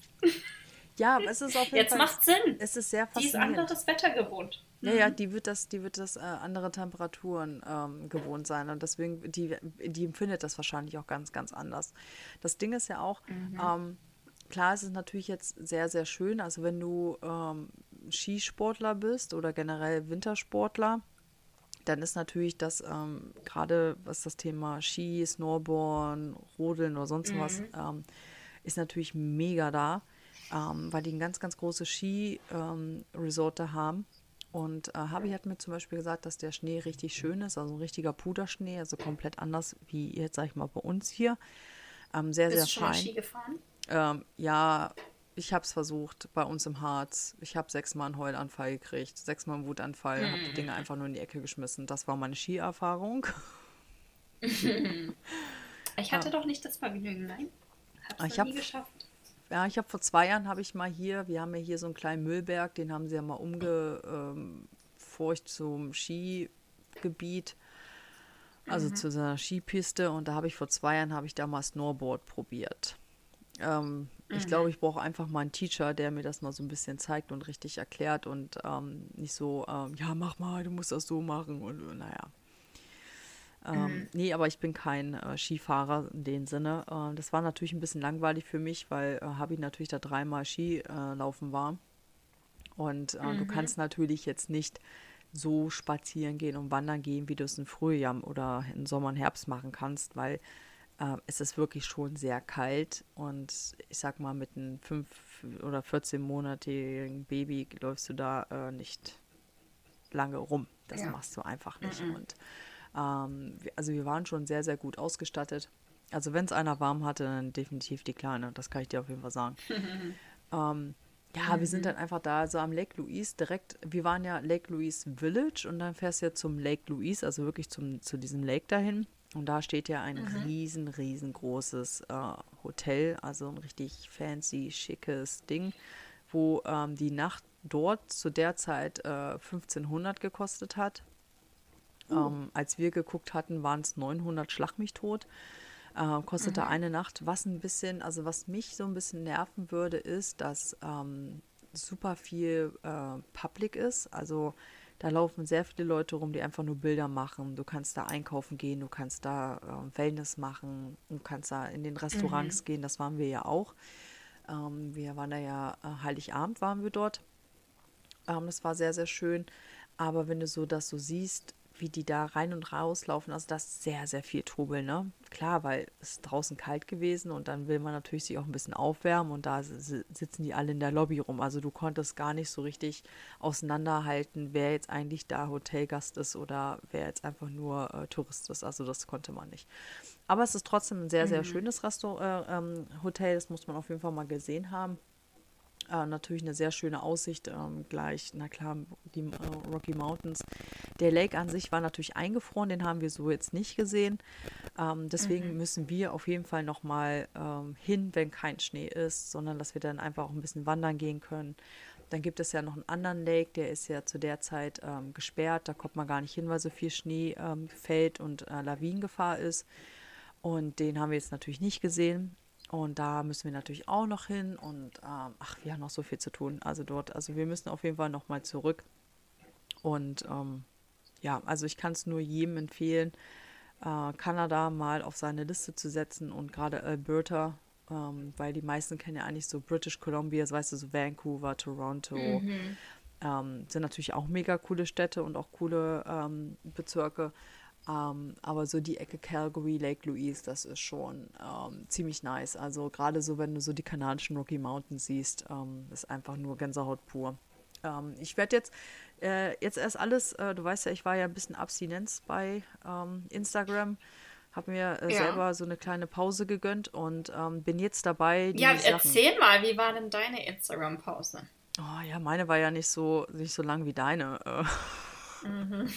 Ja, aber es ist auf jeden Jetzt Fall. macht Sinn. Es ist sehr faszinierend. Die ist anderes Wetter gewohnt. Ja, ja, mhm. die wird das, die wird das äh, andere Temperaturen ähm, gewohnt sein und deswegen, die, die empfindet das wahrscheinlich auch ganz, ganz anders. Das Ding ist ja auch, mhm. ähm, klar, es ist natürlich jetzt sehr, sehr schön, also wenn du ähm, Skisportler bist oder generell Wintersportler, dann ist natürlich das ähm, gerade, was das Thema Ski, Snowboarden, Rodeln oder sonst mhm. was, ähm, ist natürlich mega da, ähm, weil die ein ganz, ganz großes Ski-Resort ähm, haben. Und äh, Habi hat mir zum Beispiel gesagt, dass der Schnee richtig schön ist, also ein richtiger Puderschnee, also komplett anders wie jetzt, sag ich mal, bei uns hier. Ähm, sehr, Bist sehr fein. Ski gefahren? Ähm, ja, ich habe es versucht bei uns im Harz. Ich habe sechsmal einen Heulanfall gekriegt, sechsmal einen Wutanfall, mhm. habe die Dinge einfach nur in die Ecke geschmissen. Das war meine Skierfahrung. ich hatte ja. doch nicht das Vergnügen, nein. Hab's ich habe geschafft. Ja, ich habe vor zwei Jahren habe ich mal hier, wir haben ja hier so einen kleinen Müllberg, den haben sie ja mal umgefurcht ähm, zum Skigebiet, also mhm. zu einer Skipiste. Und da habe ich vor zwei Jahren habe ich da mal Snowboard probiert. Ähm, mhm. Ich glaube, ich brauche einfach mal einen Teacher, der mir das mal so ein bisschen zeigt und richtig erklärt und ähm, nicht so, ähm, ja, mach mal, du musst das so machen und äh, naja. Ähm, mhm. Nee, aber ich bin kein äh, Skifahrer in dem Sinne. Äh, das war natürlich ein bisschen langweilig für mich, weil äh, Habi natürlich da dreimal Skilaufen äh, war. Und äh, mhm. du kannst natürlich jetzt nicht so spazieren gehen und wandern gehen, wie du es im Frühjahr oder im Sommer und Herbst machen kannst, weil äh, es ist wirklich schon sehr kalt und ich sag mal, mit einem 5 oder 14-monatigen Baby läufst du da nicht lange rum. Das ja. machst du einfach nicht. Mhm. Und ähm, also wir waren schon sehr, sehr gut ausgestattet. Also wenn es einer warm hatte, dann definitiv die Kleine. Das kann ich dir auf jeden Fall sagen. ähm, ja, mhm. wir sind mhm. dann einfach da, so am Lake Louise direkt. Wir waren ja Lake Louise Village und dann fährst du ja zum Lake Louise, also wirklich zum, zu diesem Lake dahin. Und da steht ja ein mhm. riesen, riesengroßes äh, Hotel, also ein richtig fancy, schickes Ding, wo ähm, die Nacht dort zu der Zeit äh, 1500 gekostet hat. Uh. Ähm, als wir geguckt hatten, waren es 900 Schlag mich tot. Äh, kostete mhm. eine Nacht. Was ein bisschen, also was mich so ein bisschen nerven würde, ist, dass ähm, super viel äh, Public ist. Also da laufen sehr viele Leute rum, die einfach nur Bilder machen. Du kannst da einkaufen gehen, du kannst da äh, Wellness machen, du kannst da in den Restaurants mhm. gehen. Das waren wir ja auch. Ähm, wir waren da ja, äh, Heiligabend waren wir dort. Ähm, das war sehr, sehr schön. Aber wenn du so das so siehst, wie die da rein und raus laufen. Also das ist sehr, sehr viel Trubel, ne? Klar, weil es ist draußen kalt gewesen und dann will man natürlich sich auch ein bisschen aufwärmen und da sitzen die alle in der Lobby rum. Also du konntest gar nicht so richtig auseinanderhalten, wer jetzt eigentlich da Hotelgast ist oder wer jetzt einfach nur äh, Tourist ist. Also das konnte man nicht. Aber es ist trotzdem ein sehr, sehr mhm. schönes Restaur äh, ähm, Hotel. Das muss man auf jeden Fall mal gesehen haben. Äh, natürlich eine sehr schöne Aussicht ähm, gleich, na klar, die äh, Rocky Mountains. Der Lake an sich war natürlich eingefroren, den haben wir so jetzt nicht gesehen. Ähm, deswegen mhm. müssen wir auf jeden Fall nochmal ähm, hin, wenn kein Schnee ist, sondern dass wir dann einfach auch ein bisschen wandern gehen können. Dann gibt es ja noch einen anderen Lake, der ist ja zu der Zeit ähm, gesperrt. Da kommt man gar nicht hin, weil so viel Schnee ähm, fällt und äh, Lawinengefahr ist. Und den haben wir jetzt natürlich nicht gesehen. Und da müssen wir natürlich auch noch hin und ähm, ach, wir haben noch so viel zu tun. Also dort, also wir müssen auf jeden Fall nochmal zurück. Und ähm, ja, also ich kann es nur jedem empfehlen, äh, Kanada mal auf seine Liste zu setzen und gerade Alberta, ähm, weil die meisten kennen ja eigentlich so British Columbia, das weißt du, so Vancouver, Toronto, mhm. ähm, sind natürlich auch mega coole Städte und auch coole ähm, Bezirke. Ähm, aber so die Ecke Calgary, Lake Louise, das ist schon ähm, ziemlich nice. Also gerade so, wenn du so die kanadischen Rocky Mountains siehst, ähm, ist einfach nur Gänsehaut pur. Ähm, ich werde jetzt, äh, jetzt erst alles, äh, du weißt ja, ich war ja ein bisschen Abstinenz bei ähm, Instagram habe mir äh, ja. selber so eine kleine Pause gegönnt und ähm, bin jetzt dabei. ja, erzähl mal, wie war denn deine Instagram-Pause? Oh ja, meine war ja nicht so nicht so lang wie deine. Äh. Mhm.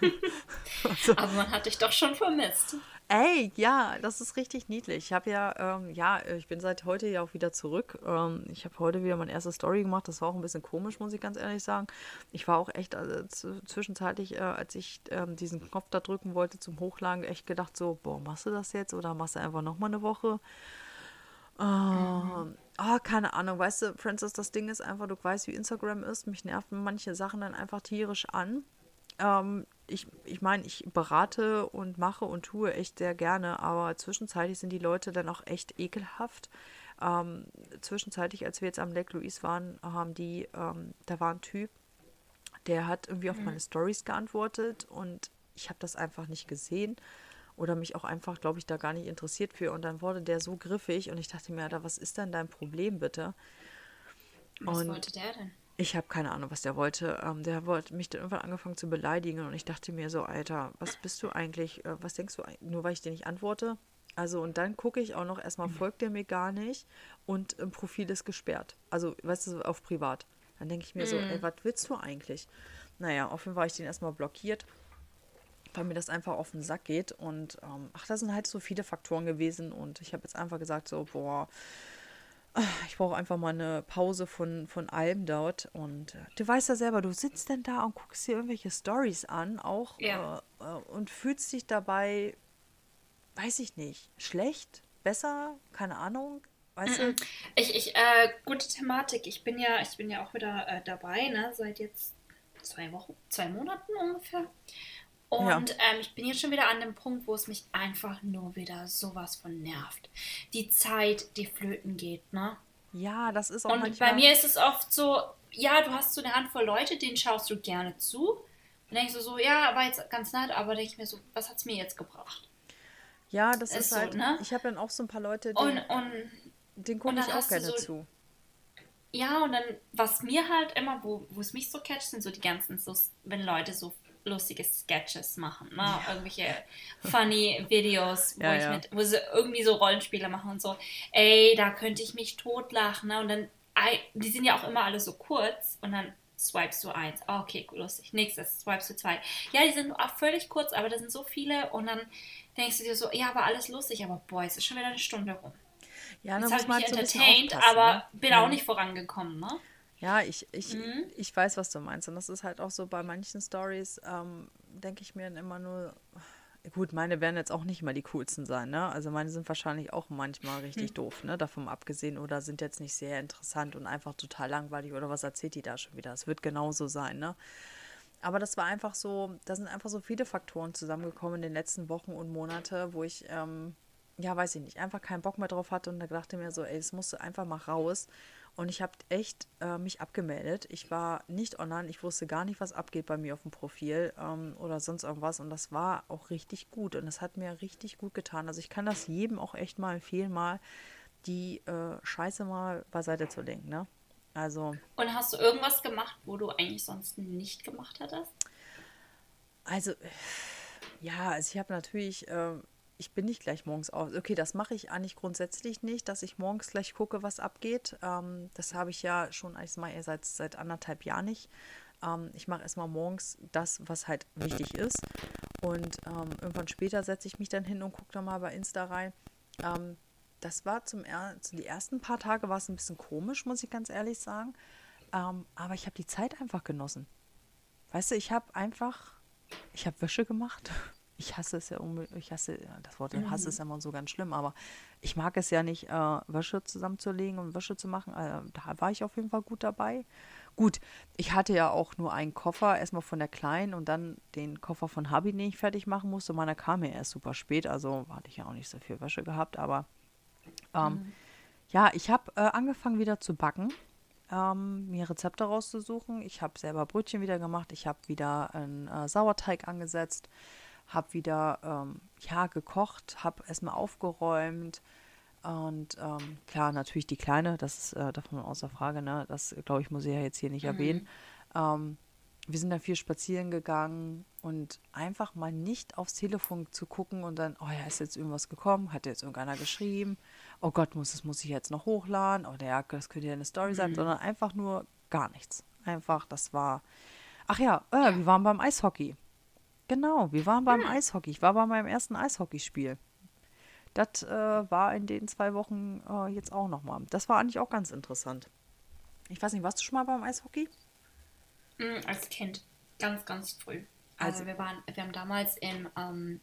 also, Aber man hat dich doch schon vermisst. Ey, ja, das ist richtig niedlich. Ich habe ja, ähm, ja, ich bin seit heute ja auch wieder zurück. Ähm, ich habe heute wieder meine erste Story gemacht. Das war auch ein bisschen komisch, muss ich ganz ehrlich sagen. Ich war auch echt also, zwischenzeitlich, äh, als ich ähm, diesen Knopf da drücken wollte zum Hochladen, echt gedacht so, boah, machst du das jetzt oder machst du einfach nochmal eine Woche? Mhm. Oh, keine Ahnung, weißt du, Francis, das Ding ist einfach, du weißt, wie Instagram ist. Mich nerven manche Sachen dann einfach tierisch an. Ähm, ich ich meine, ich berate und mache und tue echt sehr gerne, aber zwischenzeitlich sind die Leute dann auch echt ekelhaft. Ähm, zwischenzeitlich, als wir jetzt am Lake Louise waren, haben die, ähm, da war ein Typ, der hat irgendwie auf mhm. meine Stories geantwortet und ich habe das einfach nicht gesehen oder mich auch einfach, glaube ich, da gar nicht interessiert für. Und dann wurde der so griffig und ich dachte mir, Alter, was ist denn dein Problem bitte? Was und wollte der denn? Ich habe keine Ahnung, was der wollte. Ähm, der wollte mich dann irgendwann angefangen zu beleidigen und ich dachte mir so, Alter, was bist du eigentlich? Äh, was denkst du, nur weil ich dir nicht antworte? Also und dann gucke ich auch noch, erstmal mhm. folgt der mir gar nicht und im Profil ist gesperrt. Also, weißt du, auf privat. Dann denke ich mir mhm. so, ey, was willst du eigentlich? Naja, auf jeden Fall war ich den erstmal blockiert, weil mir das einfach auf den Sack geht. Und ähm, ach, da sind halt so viele Faktoren gewesen und ich habe jetzt einfach gesagt, so, boah, ich brauche einfach mal eine Pause von, von allem dort. Und äh, du weißt ja selber, du sitzt denn da und guckst dir irgendwelche Stories an, auch ja. äh, äh, und fühlst dich dabei, weiß ich nicht, schlecht, besser, keine Ahnung. Weißt du? Ich, ich, äh, gute Thematik. Ich bin ja, ich bin ja auch wieder äh, dabei, ne, seit jetzt zwei Wochen, zwei Monaten ungefähr. Und ja. ähm, ich bin jetzt schon wieder an dem Punkt, wo es mich einfach nur wieder sowas von nervt. Die Zeit, die flöten geht, ne? Ja, das ist auch Und manchmal... bei mir ist es oft so, ja, du hast so eine Handvoll Leute, denen schaust du gerne zu. Und denkst du so, ja, war jetzt ganz nett, aber denke ich mir so, was hat es mir jetzt gebracht? Ja, das ist, ist halt, so, ne? ich habe dann auch so ein paar Leute, die, und, und, den gucke ich auch gerne so, zu. Ja, und dann, was mir halt immer, wo, wo es mich so catcht, sind so die ganzen, so, wenn Leute so lustige Sketches machen, ne? Ja. Irgendwelche funny Videos, wo ja, ich ja. mit, wo sie irgendwie so Rollenspiele machen und so, ey, da könnte ich mich totlachen, ne? Und dann, die sind ja auch immer alle so kurz und dann swipest du eins. Oh, okay, lustig. Nächstes, swipest du zwei. Ja, die sind auch völlig kurz, aber da sind so viele und dann denkst du dir so, ja, aber alles lustig, aber boah, es ist schon wieder eine Stunde rum. Ja, dann Jetzt habe ich mich entertained, aber ne? bin auch nicht vorangekommen, ne? Ja, ich, ich, mhm. ich weiß, was du meinst. Und das ist halt auch so bei manchen Stories, ähm, denke ich mir immer nur, gut, meine werden jetzt auch nicht mal die coolsten sein, ne? Also meine sind wahrscheinlich auch manchmal richtig mhm. doof, ne? Davon abgesehen oder sind jetzt nicht sehr interessant und einfach total langweilig oder was erzählt die da schon wieder? Es wird genauso sein, ne? Aber das war einfach so, da sind einfach so viele Faktoren zusammengekommen in den letzten Wochen und Monate, wo ich, ähm, ja, weiß ich nicht, einfach keinen Bock mehr drauf hatte und da dachte mir so, ey, es musste einfach mal raus. Und ich habe echt äh, mich abgemeldet. Ich war nicht online. Ich wusste gar nicht, was abgeht bei mir auf dem Profil ähm, oder sonst irgendwas. Und das war auch richtig gut. Und das hat mir richtig gut getan. Also ich kann das jedem auch echt mal empfehlen, mal die äh, Scheiße mal beiseite zu legen. Ne? Also. Und hast du irgendwas gemacht, wo du eigentlich sonst nicht gemacht hättest? Also, ja, also ich habe natürlich. Äh, ich bin nicht gleich morgens auf. Okay, das mache ich eigentlich grundsätzlich nicht, dass ich morgens gleich gucke, was abgeht. Ähm, das habe ich ja schon eigentlich mal seit, seit anderthalb Jahren nicht. Ähm, ich mache erstmal morgens das, was halt wichtig ist. Und ähm, irgendwann später setze ich mich dann hin und gucke dann mal bei Insta rein. Ähm, das war zum er die ersten paar Tage war es ein bisschen komisch, muss ich ganz ehrlich sagen. Ähm, aber ich habe die Zeit einfach genossen. Weißt du, ich habe einfach, ich habe Wäsche gemacht. ich hasse es ja, ich hasse, das Wort mhm. Hass ist immer so ganz schlimm, aber ich mag es ja nicht, äh, Wäsche zusammenzulegen und Wäsche zu machen. Äh, da war ich auf jeden Fall gut dabei. Gut, ich hatte ja auch nur einen Koffer, erstmal von der Kleinen und dann den Koffer von Hubby, den ich fertig machen musste. Meiner kam ja erst super spät, also hatte ich ja auch nicht so viel Wäsche gehabt, aber ähm, mhm. ja, ich habe äh, angefangen wieder zu backen ähm, mir Rezepte rauszusuchen. Ich habe selber Brötchen wieder gemacht. Ich habe wieder einen äh, Sauerteig angesetzt, habe wieder ähm, ja gekocht, habe erstmal aufgeräumt und ähm, klar natürlich die kleine, das ist äh, davon außer Frage. Ne, das glaube ich muss ich ja jetzt hier nicht mhm. erwähnen. Ähm, wir sind dann viel spazieren gegangen und einfach mal nicht aufs Telefon zu gucken und dann, oh ja, ist jetzt irgendwas gekommen, hat jetzt irgendeiner geschrieben, oh Gott, muss, das muss ich jetzt noch hochladen, oder ja, das könnte ja eine Story sein, mhm. sondern einfach nur gar nichts. Einfach, das war, ach ja, äh, wir waren beim Eishockey. Genau, wir waren beim mhm. Eishockey. Ich war bei meinem ersten Eishockeyspiel. Das äh, war in den zwei Wochen äh, jetzt auch nochmal. Das war eigentlich auch ganz interessant. Ich weiß nicht, warst du schon mal beim Eishockey? Mhm, als Kind. Ganz, ganz früh. Also, also wir waren, wir haben damals in, ähm,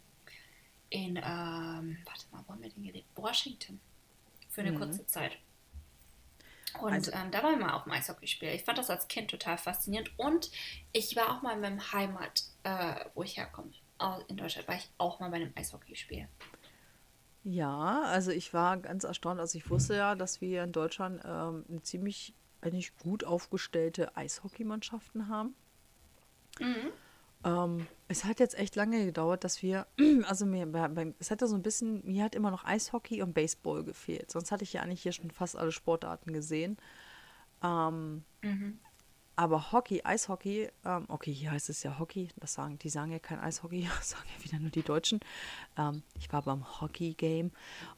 in ähm, warte mal, wo haben wir denn gelebt? Washington. Für eine mhm. kurze Zeit. Und also, ähm, da war ich mal auf dem Eishockeyspiel. Ich fand das als Kind total faszinierend. Und ich war auch mal in meinem Heimat, äh, wo ich herkomme, in Deutschland, war ich auch mal bei einem Eishockeyspiel. Ja, also ich war ganz erstaunt, als ich wusste ja, dass wir in Deutschland ähm, eine ziemlich eigentlich gut aufgestellte Eishockeymannschaften haben. Mhm. Ähm, es hat jetzt echt lange gedauert, dass wir, also mir, beim, es hatte so ein bisschen, mir hat immer noch Eishockey und Baseball gefehlt. Sonst hatte ich ja eigentlich hier schon fast alle Sportarten gesehen. Ähm, mhm. Aber Hockey, Eishockey, ähm, okay, hier heißt es ja Hockey, das sagen, die sagen ja kein Eishockey, das sagen ja wieder nur die Deutschen. Ähm, ich war beim Hockey-Game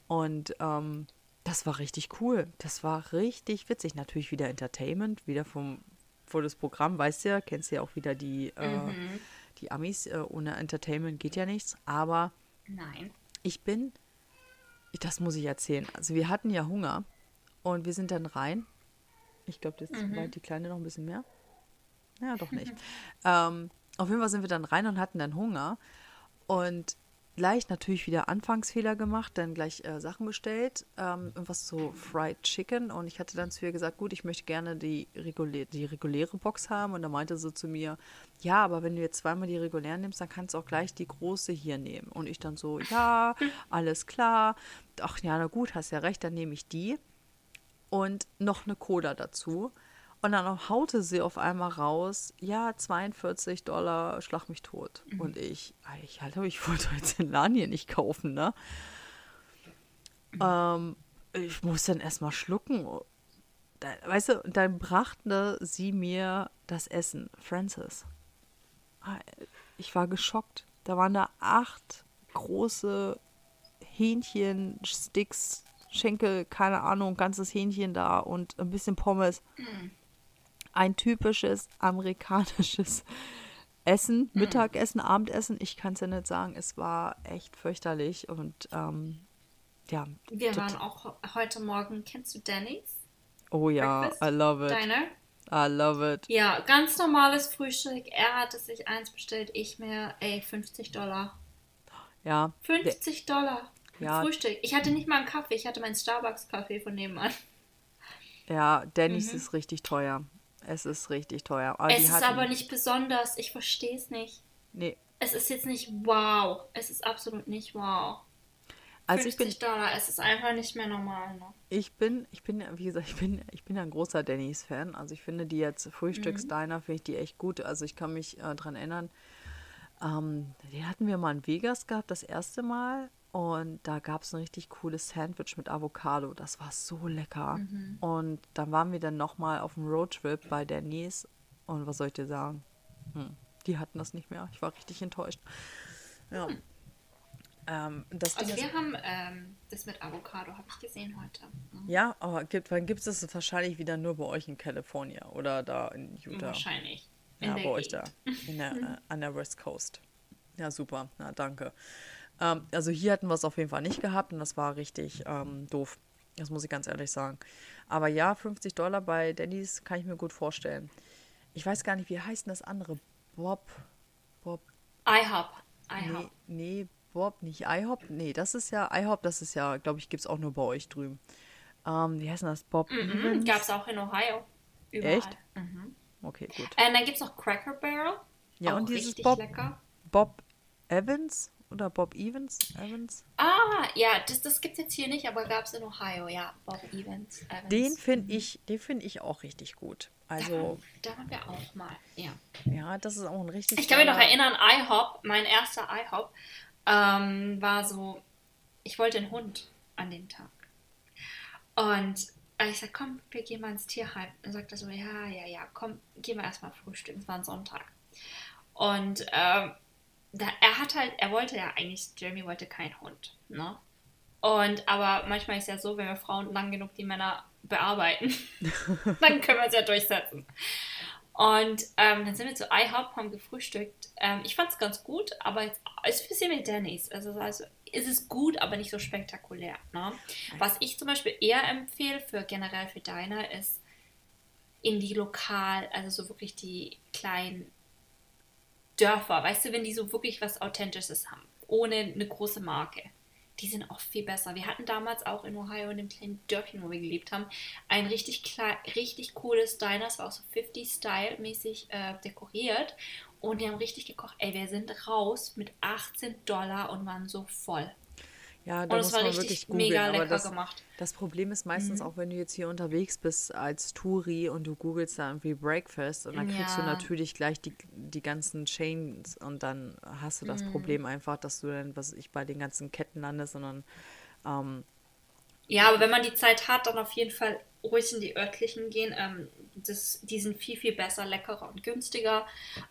und ähm, das war richtig cool. Das war richtig witzig. Natürlich wieder Entertainment, wieder vom volles Programm, weißt du ja, kennst du ja auch wieder die, äh, mhm. die Amis. Äh, ohne Entertainment geht ja nichts. Aber Nein. ich bin, das muss ich erzählen. Also wir hatten ja Hunger und wir sind dann rein. Ich glaube, das mhm. war die Kleine noch ein bisschen mehr. Ja, doch nicht. ähm, auf jeden Fall sind wir dann rein und hatten dann Hunger. Und gleich natürlich wieder Anfangsfehler gemacht, dann gleich äh, Sachen bestellt, ähm, irgendwas so Fried Chicken. Und ich hatte dann zu ihr gesagt, gut, ich möchte gerne die, regulä die reguläre Box haben. Und da meinte sie zu mir, ja, aber wenn du jetzt zweimal die regulären nimmst, dann kannst du auch gleich die große hier nehmen. Und ich dann so, ja, alles klar, ach ja, na gut, hast ja recht, dann nehme ich die. Und noch eine Cola dazu und dann haute sie auf einmal raus, ja, 42 Dollar, schlag mich tot. Mhm. Und ich, ich halte, ich wollte jetzt den Laden hier nicht kaufen, ne? Mhm. Ähm, ich muss dann erstmal schlucken. Da, weißt du, dann brachte sie mir das Essen, Francis. Ah, ich war geschockt. Da waren da acht große Hähnchen, Sticks, Schenkel, keine Ahnung, ganzes Hähnchen da und ein bisschen Pommes. Mhm ein typisches amerikanisches Essen, hm. Mittagessen, Abendessen. Ich kann es ja nicht sagen. Es war echt fürchterlich und ähm, ja. Wir waren auch heute Morgen, kennst du Denny's? Oh ja, Breakfast? I love it. Diner? I love it. Ja, ganz normales Frühstück. Er hatte sich eins bestellt, ich mir, ey, 50 Dollar. Ja. 50 Dollar. Ja. Frühstück. Ich hatte nicht mal einen Kaffee, ich hatte meinen Starbucks-Kaffee von nebenan. Ja, Denny's mhm. ist richtig teuer. Es ist richtig teuer. Aber es ist aber nicht besonders. Ich verstehe es nicht. Nee. Es ist jetzt nicht wow. Es ist absolut nicht wow. Also 50 ich bin, Dollar, es ist einfach nicht mehr normal. Ne? Ich bin, ich bin, wie gesagt, ich bin, ich bin ein großer Denny's-Fan. Also ich finde die jetzt Frühstücksdiner, mhm. finde ich die echt gut. Also ich kann mich äh, dran erinnern, ähm, den hatten wir mal in Vegas gehabt, das erste Mal. Und da gab es ein richtig cooles Sandwich mit Avocado. Das war so lecker. Mhm. Und dann waren wir dann nochmal auf dem Roadtrip bei Denny's. Und was soll ich dir sagen? Hm, die hatten das nicht mehr. Ich war richtig enttäuscht. Ja. Hm. Ähm, also wir haben ähm, das mit Avocado, habe ich gesehen heute. Mhm. Ja, aber gibt, wann gibt es das wahrscheinlich wieder nur bei euch in Kalifornien oder da in Utah? Wahrscheinlich. In ja, bei euch da. Der, äh, an der West Coast. Ja, super. Na, danke. Ähm, also hier hatten wir es auf jeden Fall nicht gehabt und das war richtig ähm, doof. Das muss ich ganz ehrlich sagen. Aber ja, 50 Dollar bei Denny's kann ich mir gut vorstellen. Ich weiß gar nicht, wie heißt denn das andere? Bob. Bob. IHOP. IHOP. Nee, nee, Bob, nicht IHOP. Nee, das ist ja, IHOP, das ist ja, glaube ich, gibt es auch nur bei euch drüben. Ähm, wie heißt denn das? Bob Mhm? Gab es auch in Ohio. Überall. Echt? Mhm. Okay, gut. Und dann gibt es noch Cracker Barrel. Ja, auch und dieses Bob, lecker. Bob Evans oder Bob Evans? Evans? Ah, ja, das, das gibt es jetzt hier nicht, aber gab es in Ohio, ja. Bob Evans. Evans. Den finde ich, den finde ich auch richtig gut. Da Also, waren, da waren wir auch mal, ja. ja, das ist auch ein richtig Ich kann mich noch erinnern, IHOP, mein erster IHOP, ähm, war so, ich wollte einen Hund an dem Tag. Und ich sagte, komm, wir gehen mal ins Tierheim. Dann sagt er so, ja, ja, ja, komm, gehen wir erstmal frühstücken. Es war ein Sonntag. Und ähm, da, er hat halt, er wollte ja eigentlich, Jeremy wollte keinen Hund, ne? Und aber manchmal ist ja so, wenn wir Frauen lang genug die Männer bearbeiten, dann können wir es ja durchsetzen. Und ähm, dann sind wir zu IHOP, haben gefrühstückt. Ähm, ich fand es ganz gut, aber es ist ein bisschen wie Denny's. Also, also es ist gut, aber nicht so spektakulär. Ne? Was ich zum Beispiel eher empfehle für generell für Diner ist in die Lokal, also so wirklich die kleinen Dörfer, weißt du, wenn die so wirklich was Authentisches haben, ohne eine große Marke. Die sind oft viel besser. Wir hatten damals auch in Ohio, in dem kleinen Dörfchen, wo wir gelebt haben, ein richtig, richtig cooles Diner. Es war auch so 50-Style-mäßig äh, dekoriert. Und die haben richtig gekocht. Ey, wir sind raus mit 18 Dollar und waren so voll. Ja, da muss war man wirklich googeln. mega lecker das, gemacht. das Problem ist meistens Mhm. auch, wenn du jetzt hier unterwegs bist als Touri und du googelst da irgendwie Breakfast und dann kriegst du Ja. natürlich gleich die, die ganzen Chains und dann hast du das Mhm. Problem einfach, dass du dann, was ich, bei den ganzen Ketten landest, sondern ähm, Ja, aber wenn man die Zeit hat, dann auf jeden Fall ruhig in die örtlichen gehen. Ähm, das, die sind viel, viel besser, leckerer und günstiger.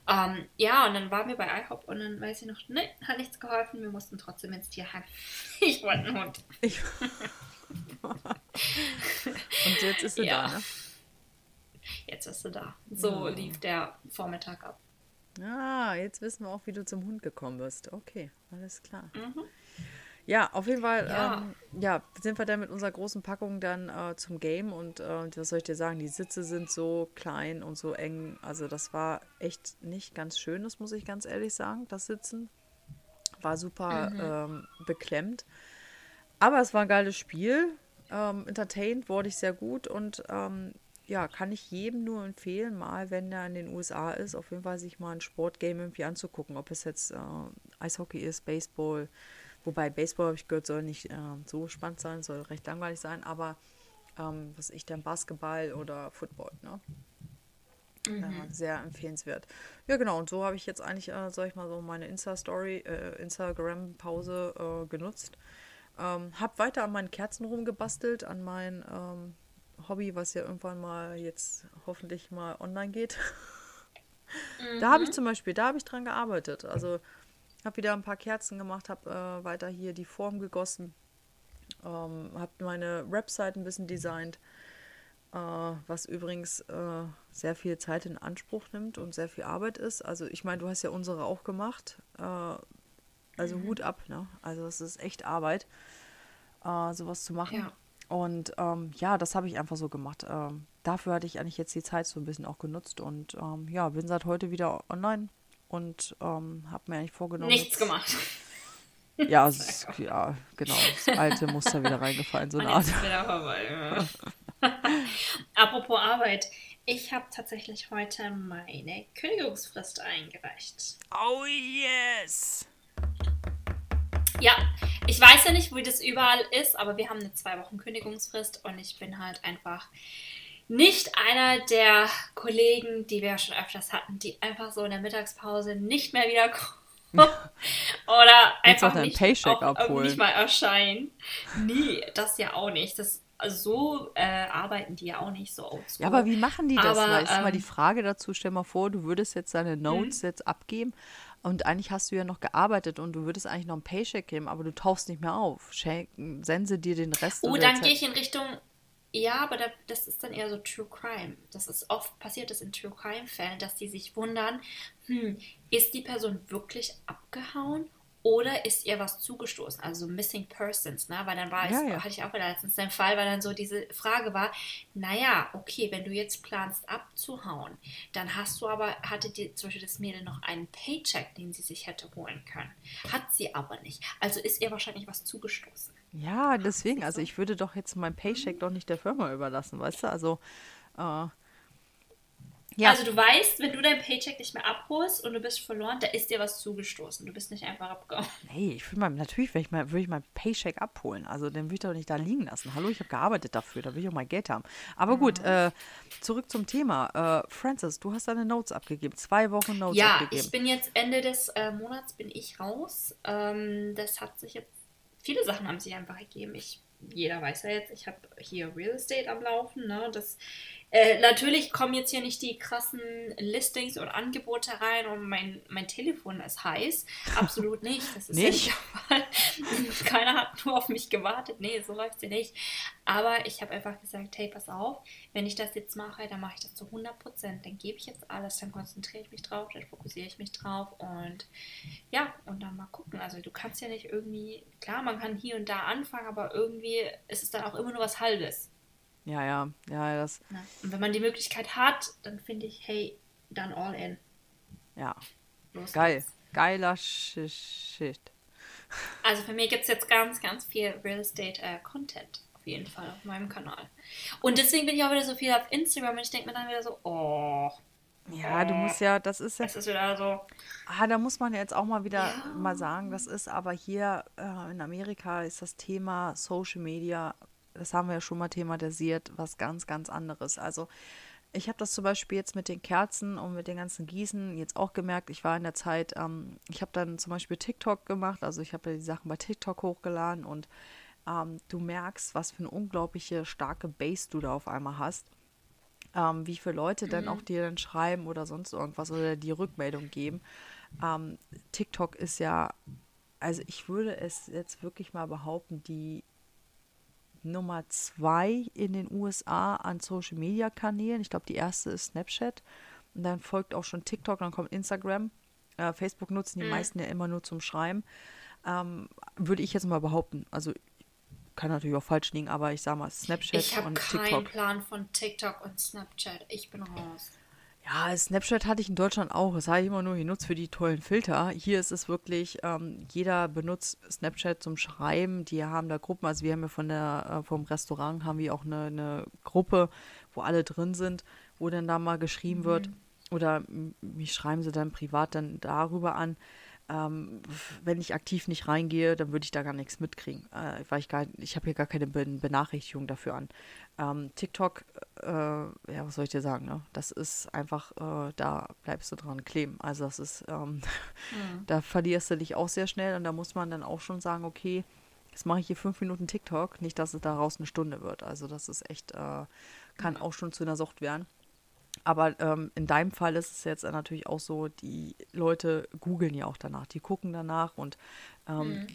Ähm, ja, und dann waren wir bei IHOP und dann weiß ich noch, ne, hat nichts geholfen. Wir mussten trotzdem ins Tierheim. Ich wollte einen Hund. ich und jetzt ist sie Ja. da, ne? Jetzt ist sie da. So lief der Vormittag ab. Ah, jetzt wissen wir auch, wie du zum Hund gekommen bist. Okay, alles klar. Mhm. Ja, auf jeden Fall, Ja. Ähm, ja, sind wir dann mit unserer großen Packung dann äh, zum Game und äh, was soll ich dir sagen, die Sitze sind so klein und so eng. Also das war echt nicht ganz schön, das muss ich ganz ehrlich sagen, das Sitzen. War super ähm, beklemmt. Aber es war ein geiles Spiel. Ähm, entertained wurde ich sehr gut und ähm, ja, kann ich jedem nur empfehlen, mal, wenn er in den USA ist, auf jeden Fall sich mal ein Sportgame irgendwie anzugucken. Ob es jetzt äh, Eishockey ist, Baseball. Wobei Baseball, habe ich gehört, soll nicht äh, so spannend sein, soll recht langweilig sein. Aber ähm, was ich dann Basketball oder Football, ne? Äh, sehr empfehlenswert. Ja, genau. Und so habe ich jetzt eigentlich, äh, sag ich mal so, meine Insta-Story, äh, Instagram-Pause äh, genutzt. Ähm, hab weiter an meinen Kerzen rumgebastelt, an mein ähm, Hobby, was ja irgendwann mal jetzt hoffentlich mal online geht. Da habe ich zum Beispiel, da habe ich dran gearbeitet. Also habe wieder ein paar Kerzen gemacht, habe äh, weiter hier die Form gegossen, ähm, habe meine Website ein bisschen designt, äh, was übrigens äh, sehr viel Zeit in Anspruch nimmt und sehr viel Arbeit ist. Also ich meine, du hast ja unsere auch gemacht. Äh, also Hut ab, ne? Also es ist echt Arbeit, äh, sowas zu machen. Ja. Und ähm, ja, das habe ich einfach so gemacht. Ähm, dafür hatte ich eigentlich jetzt die Zeit so ein bisschen auch genutzt und ähm, ja, bin seit heute wieder online und ähm, habe mir eigentlich vorgenommen. Nichts gemacht. Ja, ist, ja, genau. Das alte Muster wieder reingefallen, so eine Art. wieder vorbei. Ja. Apropos Arbeit. Ich habe tatsächlich heute meine Kündigungsfrist eingereicht. Oh yes! Ja, ich weiß ja nicht, wie das überall ist, aber wir haben eine zwei Wochen Kündigungsfrist und ich bin halt einfach nicht einer der Kollegen, die wir schon öfters hatten, die einfach so in der Mittagspause nicht mehr wiederkommen. Oder einfach nicht, Paycheck auch, abholen. nicht mal erscheinen. Nee, das ja auch nicht. Das, also so äh, arbeiten die ja auch nicht so oldschool. Ja, aber wie machen die das? Aber, ist mal die ähm, Frage dazu, stell mal vor, du würdest jetzt deine Notes jetzt abgeben und eigentlich hast du ja noch gearbeitet und du würdest eigentlich noch ein Paycheck geben, aber du tauchst nicht mehr auf. Schenken, sense dir den Rest. Oh, dann gehe ich in Richtung. Ja, aber da, das ist dann eher so True Crime. Das ist oft passiert das in True Crime Fällen, dass die sich wundern, hm, ist die Person wirklich abgehauen oder ist ihr was zugestoßen, also Missing Persons, ne? Weil dann war Ja, es, ja. hatte ich auch wieder letztens den Fall, weil dann so diese Frage war, naja, okay, wenn du jetzt planst abzuhauen, dann hast du aber, hatte die, zum Beispiel das Mädel noch einen Paycheck, den sie sich hätte holen können. Hat sie aber nicht. Also ist ihr wahrscheinlich was zugestoßen. Ja, deswegen, also ich würde doch jetzt mein Paycheck doch nicht der Firma überlassen, weißt du? Also, äh, ja, Also du weißt, wenn du dein Paycheck nicht mehr abholst und du bist verloren, da ist dir was zugestoßen. Du bist nicht einfach abgehauen. nee, ich würde mal, natürlich würde ich, mal, würde ich mein Paycheck abholen. Also, den würde ich doch nicht da liegen lassen. Hallo, ich habe gearbeitet dafür, da will ich auch mein Geld haben. Aber gut, äh, zurück zum Thema. Äh, Francis, du hast deine Notes abgegeben. Zwei Wochen Notes Ja, abgegeben. ich bin jetzt Ende des äh, Monats bin ich raus. Ähm, das hat sich jetzt, viele Sachen haben sich einfach ergeben. Ich, jeder weiß ja jetzt, ich habe hier Real Estate am Laufen. Ne? Das, äh, natürlich kommen jetzt hier nicht die krassen Listings und Angebote rein und mein, mein Telefon ist heiß. Absolut nicht. Das ist Nicht? Ja nicht. Keiner hat nur auf mich gewartet. Nee, so läuft sie nicht. Aber ich habe einfach gesagt, hey, pass auf, wenn ich das jetzt mache, dann mache ich das zu 100 Prozent. Dann gebe ich jetzt alles, dann konzentriere ich mich drauf, dann fokussiere ich mich drauf und ja, und dann mal gucken. Also du kannst ja nicht irgendwie, klar, man kann hier und da anfangen, aber irgendwie ist es dann auch immer nur was Halbes. Ja, ja, ja, das, Ne? Und wenn man die Möglichkeit hat, dann finde ich, hey, dann all in. ja. Los Geil. geht's. Geiler Sh- Shit. Also für mich gibt es jetzt ganz, ganz viel Real Estate äh, Content auf jeden Fall auf meinem Kanal. Und deswegen bin ich auch wieder so viel auf Instagram und ich denke mir dann wieder so, oh, Ja, du musst ja, das ist ja es ist wieder so, Ah, da muss man jetzt auch mal wieder Ja. mal sagen, das ist aber hier äh, in Amerika ist das Thema Social Media, das haben wir ja schon mal thematisiert, was ganz, ganz anderes. Also ich habe das zum Beispiel jetzt mit den Kerzen und mit den ganzen Gießen jetzt auch gemerkt. Ich war in der Zeit, ähm, ich habe dann zum Beispiel TikTok gemacht, also ich habe ja die Sachen bei TikTok hochgeladen und ähm, du merkst, was für eine unglaubliche starke Base du da auf einmal hast ähm, wie viele Leute dann auch dir dann schreiben oder sonst irgendwas oder die Rückmeldung geben. Ähm, TikTok ist ja, also ich würde es jetzt wirklich mal behaupten, die Nummer zwei in den USA an Social Media Kanälen. Ich glaube, die erste ist Snapchat. Und dann folgt auch schon TikTok, dann kommt Instagram. Äh, Facebook nutzen die meisten ja immer nur zum Schreiben. Ähm, würde ich jetzt mal behaupten. Also kann natürlich auch falsch liegen, aber ich sage mal Snapchat ich habe und keinen TikTok. Plan von TikTok und Snapchat. Ich bin raus. Ja, Snapchat hatte ich in Deutschland auch. Das habe ich immer nur genutzt für die tollen Filter. Hier ist es wirklich, ähm, jeder benutzt Snapchat zum Schreiben. Die haben da Gruppen, also wir haben ja von der, äh, vom Restaurant haben wir auch eine, eine Gruppe, wo alle drin sind, wo dann da mal geschrieben wird. Oder mich schreiben sie dann privat dann darüber an. Ähm, wenn ich aktiv nicht reingehe, dann würde ich da gar nichts mitkriegen, äh, weil ich gar, ich habe hier gar keine Ben- Benachrichtigung dafür an. Ähm, TikTok, äh, ja, was soll ich dir sagen, ne? Das ist einfach, äh, da bleibst du dran kleben. Also das ist, ähm, da verlierst du dich auch sehr schnell und da muss man dann auch schon sagen, okay, jetzt mache ich hier fünf Minuten TikTok, nicht, dass es daraus eine Stunde wird. Also das ist echt, äh, kann auch schon zu einer Sucht werden. Aber ähm, in deinem Fall ist es jetzt natürlich auch so, die Leute googeln ja auch danach, die gucken danach und ähm,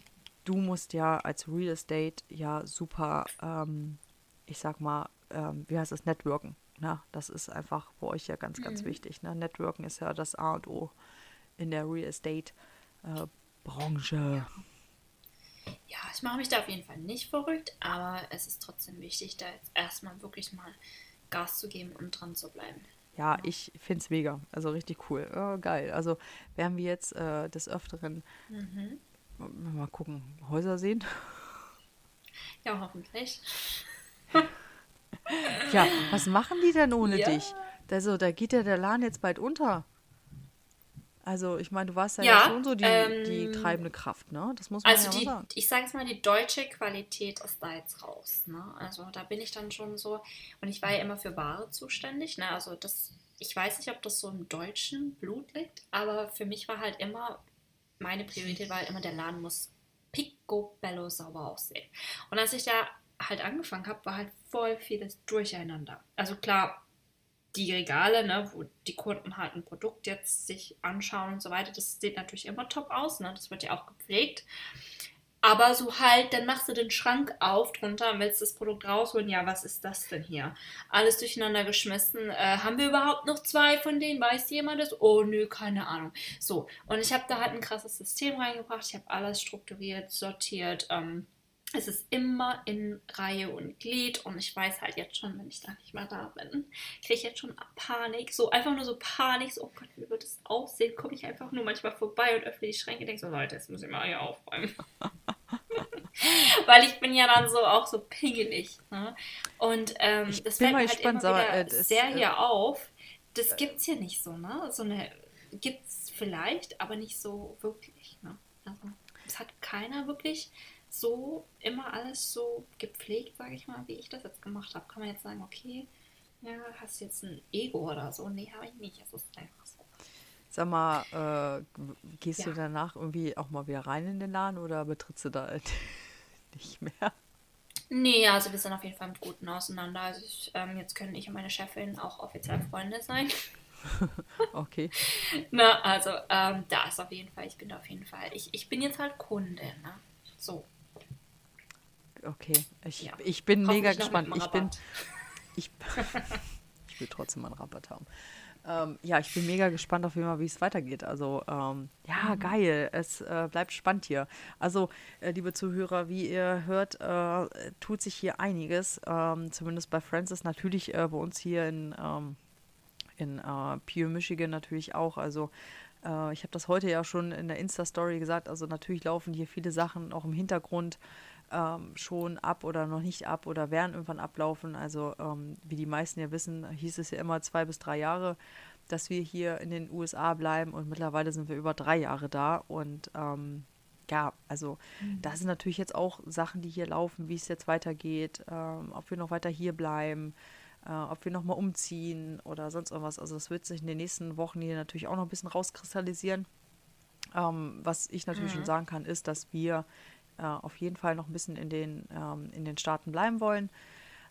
du musst ja als Real Estate ja super, ähm, ich sag mal, ähm, wie heißt das, Networken. Ne? Das ist einfach bei euch ja ganz, ganz wichtig. Ne? Networken ist ja das A und O in der Real Estate äh, Branche. Ja, ich mache mich da auf jeden Fall nicht verrückt, aber es ist trotzdem wichtig, da jetzt erstmal wirklich mal Gas zu geben und dran zu bleiben. Ja, ich finde es mega. Also richtig cool. Oh, geil. Also werden wir jetzt äh, des Öfteren mal gucken, Häuser sehen. Ja, hoffentlich. Ja, was machen die denn ohne Ja. dich? Also, da geht ja der Laden jetzt bald unter. Also, ich meine, du warst ja, Ja, ja schon so die, ähm, die treibende Kraft, ne? Das muss man Also ja die, sagen. ich sage jetzt mal, die deutsche Qualität ist da jetzt raus. Ne? Also da bin ich dann schon so, und ich war ja immer für Ware zuständig. Ne? Also das, ich weiß nicht, ob das so im deutschen Blut liegt, aber für mich war halt immer, meine Priorität war halt immer, der Laden muss picobello sauber aussehen. Und als ich da halt angefangen habe, war halt voll vieles durcheinander. Also klar, die Regale, ne, wo die Kunden halt ein Produkt jetzt sich anschauen und so weiter, das sieht natürlich immer top aus, ne? Das wird ja auch gepflegt. Aber so halt, dann machst du den Schrank auf drunter und willst das Produkt rausholen. Ja, was ist das denn hier? Alles durcheinander geschmissen. Äh, haben wir überhaupt noch zwei von denen? Weiß jemand das? Oh, nö, keine Ahnung. So, und ich habe da halt ein krasses System reingebracht. Ich habe alles strukturiert, sortiert. Ähm, es ist immer in Reihe und Glied und ich weiß halt jetzt schon, wenn ich da nicht mehr da bin, kriege ich jetzt schon Panik. So einfach nur so Panik, so, oh Gott, wie wird es aussehen? Komme ich einfach nur manchmal vorbei und öffne die Schränke und denke so, Leute, jetzt muss ich mal hier aufräumen. Weil ich bin ja dann so auch so pingelig. Ne? Und ähm, das fällt mal mir halt gespannt, immer aber, wieder äh, das, sehr äh, hier auf. Das gibt's hier nicht so, ne? So eine gibt's vielleicht, aber nicht so wirklich. Ne? Also es hat keiner wirklich so immer alles so gepflegt, sage ich mal, wie ich das jetzt gemacht habe. Kann man jetzt sagen, okay, ja, hast du jetzt ein Ego oder so? Nee, habe ich nicht. Es ist einfach so. Sag mal, äh, gehst du Ja. danach irgendwie auch mal wieder rein in den Laden oder betrittst du da nicht mehr? Nee, also wir sind auf jeden Fall mit Guten auseinander. Also ich, ähm, jetzt können ich und meine Chefin auch offiziell Freunde sein. Okay. Na, also ähm, da ist auf jeden Fall, ich bin da auf jeden Fall. Ich, ich bin jetzt halt Kunde, ne? So. Okay. Ich, Ja. ich bin mega gespannt. Ich bin, ich, ich will trotzdem mal einen Rabatt haben. Ähm, ja, ich bin mega gespannt auf jeden Fall, wie es weitergeht. Also, ähm, ja, geil. Es äh, bleibt spannend hier. Also, äh, liebe Zuhörer, wie ihr hört, äh, tut sich hier einiges. Ähm, zumindest bei Francis, natürlich äh, bei uns hier in, ähm, in äh, Pure, Michigan natürlich auch. Also, äh, ich habe das heute ja schon in der Insta-Story gesagt. Also, natürlich laufen hier viele Sachen auch im Hintergrund ähm, schon ab oder noch nicht ab oder werden irgendwann ablaufen. Also ähm, wie die meisten ja wissen, hieß es ja immer zwei bis drei Jahre, dass wir hier in den USA bleiben und mittlerweile sind wir über drei Jahre da und ähm, ja, also da sind natürlich jetzt auch Sachen, die hier laufen, wie es jetzt weitergeht, ähm, ob wir noch weiter hier bleiben, äh, ob wir noch mal umziehen oder sonst irgendwas. Also das wird sich in den nächsten Wochen hier natürlich auch noch ein bisschen rauskristallisieren. Ähm, was ich natürlich schon sagen kann, ist, dass wir äh, auf jeden Fall noch ein bisschen in den, ähm, in den Staaten bleiben wollen.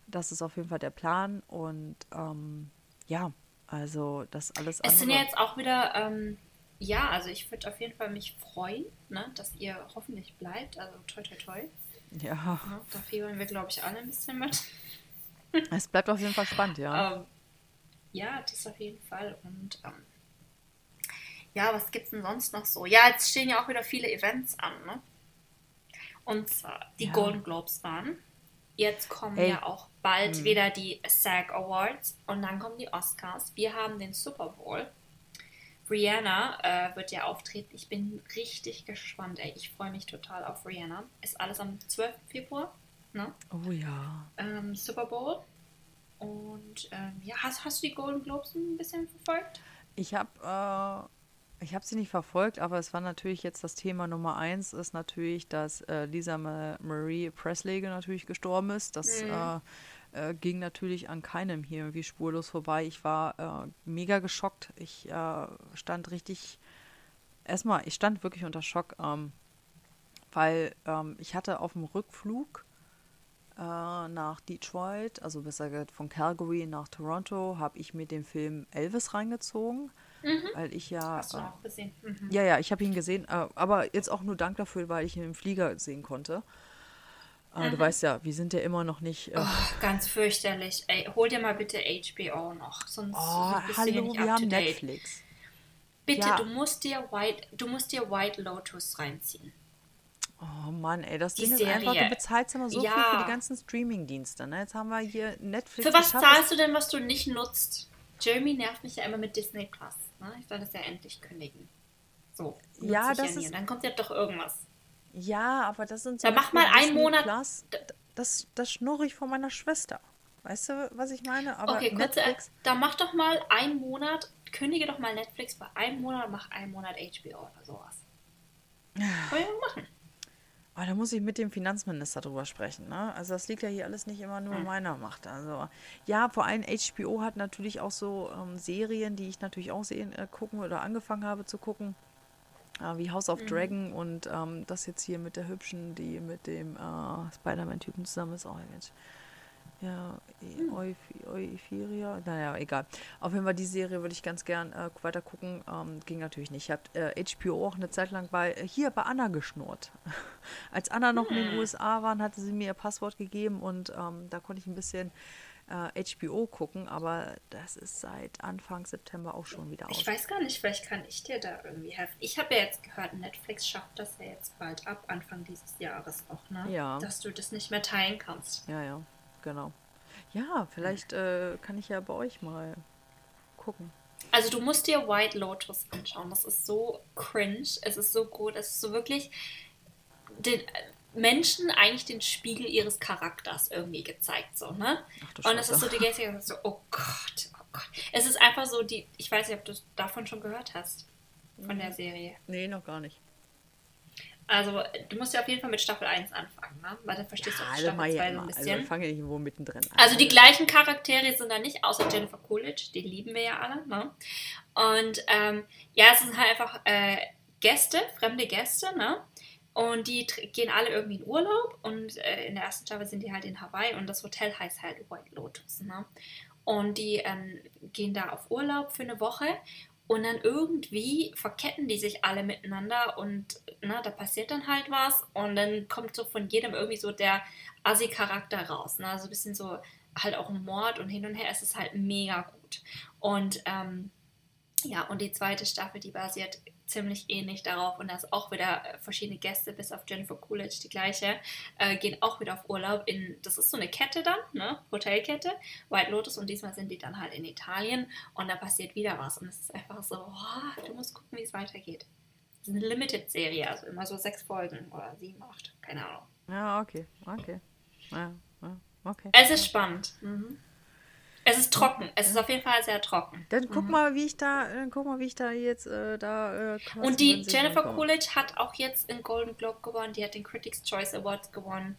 Das ist auf jeden Fall der Plan. Und ähm, ja, also das alles Es sind ja jetzt auch wieder, ähm, ja, also ich würde auf jeden Fall mich freuen, ne, dass ihr hoffentlich bleibt. Also toi toi toi. Ja, Ne? Da fiebern wir, glaube ich, alle ein bisschen mit. es bleibt auf jeden Fall spannend, ja. Ähm, ja, das auf jeden Fall. Und ähm, ja, was gibt's denn sonst noch so? Ja, jetzt stehen ja auch wieder viele Events an, ne? Und zwar die Ja. Golden Globes waren. Jetzt kommen Ey. ja auch bald wieder die SAG Awards und dann kommen die Oscars. Wir haben den Super Bowl. Rihanna äh, wird ja auftreten. Ich bin richtig gespannt, ey. Ich freue mich total auf Rihanna. Ist alles am 12. Februar, ne? Oh ja. ähm, Super Bowl. Und ähm, ja, hast, hast du die Golden Globes ein bisschen verfolgt? Ich habe äh, ich hab sie nicht verfolgt, aber es war natürlich jetzt das Thema Nummer eins, ist natürlich, dass äh, Lisa Ma Marie Presley natürlich gestorben ist. Das äh, äh, ging natürlich an keinem hier irgendwie spurlos vorbei. Ich war äh, mega geschockt. Ich äh, stand richtig, erstmal, ich stand wirklich unter Schock, ähm, weil ähm, ich hatte auf dem Rückflug äh, nach Detroit, also besser gesagt von Calgary nach Toronto, habe ich mir den Film Elvis reingezogen, weil ich ja, Hast du äh, auch gesehen? Mhm. ja, ja, ich habe ihn gesehen, äh, aber jetzt auch nur Dank dafür, weil ich ihn im Flieger sehen konnte. Äh, Du weißt ja, wir sind ja immer noch nicht. Oh, ganz fürchterlich. Ey, hol dir mal bitte HBO noch, sonst oh, bist du hallo, nicht wir haben date. Netflix. Bitte, Ja. du musst dir White, du musst dir White Lotus reinziehen. Oh Mann, ey, das Die Ding ist einfach, du bezahlst immer so viel Ja. für die ganzen Streaming-Dienste. Ne? Jetzt haben wir hier Netflix. Für was zahlst du denn, was du nicht nutzt? Jeremy nervt mich ja immer mit Disney Plus. Ne? Ich soll das ja endlich kündigen. So. Ja, das nie. ist- Dann kommt ja doch irgendwas. Ja, aber das sind Dann zum mach mal einen Monat- Plus, das, das schnurre ich von meiner Schwester. Weißt du, was ich meine? Aber Okay, Netflix. dann mach doch mal einen Monat, kündige doch mal Netflix für einen Monat, mach einen Monat HBO oder sowas. Können wir mal machen. Aber da muss ich mit dem Finanzminister drüber sprechen. Ne? Also das liegt ja hier alles nicht immer nur in Hm. meiner Macht. Also ja, vor allem HBO hat natürlich auch so ähm, Serien, die ich natürlich auch sehen, äh, gucken oder angefangen habe zu gucken. Äh, wie House of Mhm. Dragon und ähm, das jetzt hier mit der hübschen, die mit dem äh, Spider-Man-Typen zusammen ist. Oh, Mensch. Ja, Euphoria. Naja, egal. Auf jeden Fall, die Serie würde ich ganz gern äh, weiter gucken. Ähm, ging natürlich nicht. Ich habe äh, HBO auch eine Zeit lang bei, äh, hier bei Anna geschnurrt. Als Anna noch hm. in den hm. USA waren, hatte sie mir ihr Passwort gegeben und ähm, da konnte ich ein bisschen äh, HBO gucken, aber das ist seit Anfang September auch schon wieder aus. Ich weiß gar nicht, vielleicht kann ich dir da irgendwie helfen. Ich habe ja jetzt gehört, Netflix schafft das ja jetzt bald ab, Anfang dieses Jahres auch, ne? Ja. Dass du das nicht mehr teilen kannst. Ja, ja, genau. Ja, vielleicht äh, kann ich ja bei euch mal gucken. Also du musst dir White Lotus anschauen. Das ist so cringe. Es ist so gut. Es ist so wirklich den, Menschen eigentlich den Spiegel ihres Charakters irgendwie gezeigt, so, ne? Ach, und es ist so die Gäste so, oh Gott, oh Gott. Es ist einfach so die, ich weiß nicht, ob du davon schon gehört hast, von der Serie. Nee, noch gar nicht. Also, du musst ja auf jeden Fall mit Staffel 1 anfangen, ne? Weil dann verstehst ja, du auch Staffel 2 ja so ein bisschen. Also, fange ich irgendwo mittendrin an. Also, die gleichen Charaktere sind da nicht, außer Jennifer Coolidge, die lieben wir ja alle, ne? Und, ähm, ja, es sind halt einfach äh, Gäste, fremde Gäste, ne? Und die gehen alle irgendwie in Urlaub und äh, in der ersten Staffel sind die halt in Hawaii und das Hotel heißt halt White Lotus. Ne? Und die ähm, gehen da auf Urlaub für eine Woche und dann irgendwie verketten die sich alle miteinander und na, ne, da passiert dann halt was und dann kommt so von jedem irgendwie so der Assi-Charakter raus. Ne? So ein bisschen so halt auch ein Mord und hin und her. Es ist halt mega gut. Und ähm, ja, und die zweite Staffel, die basiert ziemlich ähnlich darauf und da ist auch wieder äh, verschiedene Gäste, bis auf Jennifer Coolidge die gleiche, äh, gehen auch wieder auf Urlaub in, das ist so eine Kette dann, ne, Hotelkette, White Lotus und diesmal sind die dann halt in Italien und da passiert wieder was und es ist einfach so, oh, du musst gucken, wie es weitergeht. Es ist eine Limited-Serie, also immer so sechs Folgen oder sieben, acht, keine Ahnung. Ja, okay, okay. Ja, ja, okay. Es ist spannend. Mhm. Es ist trocken. Es ist auf jeden Fall sehr trocken. Dann guck mhm. mal, wie ich da, dann guck mal, wie ich da jetzt äh, da. Äh, und die Jennifer Coolidge hat auch jetzt den Golden Globe gewonnen. Die hat den Critics Choice Award gewonnen.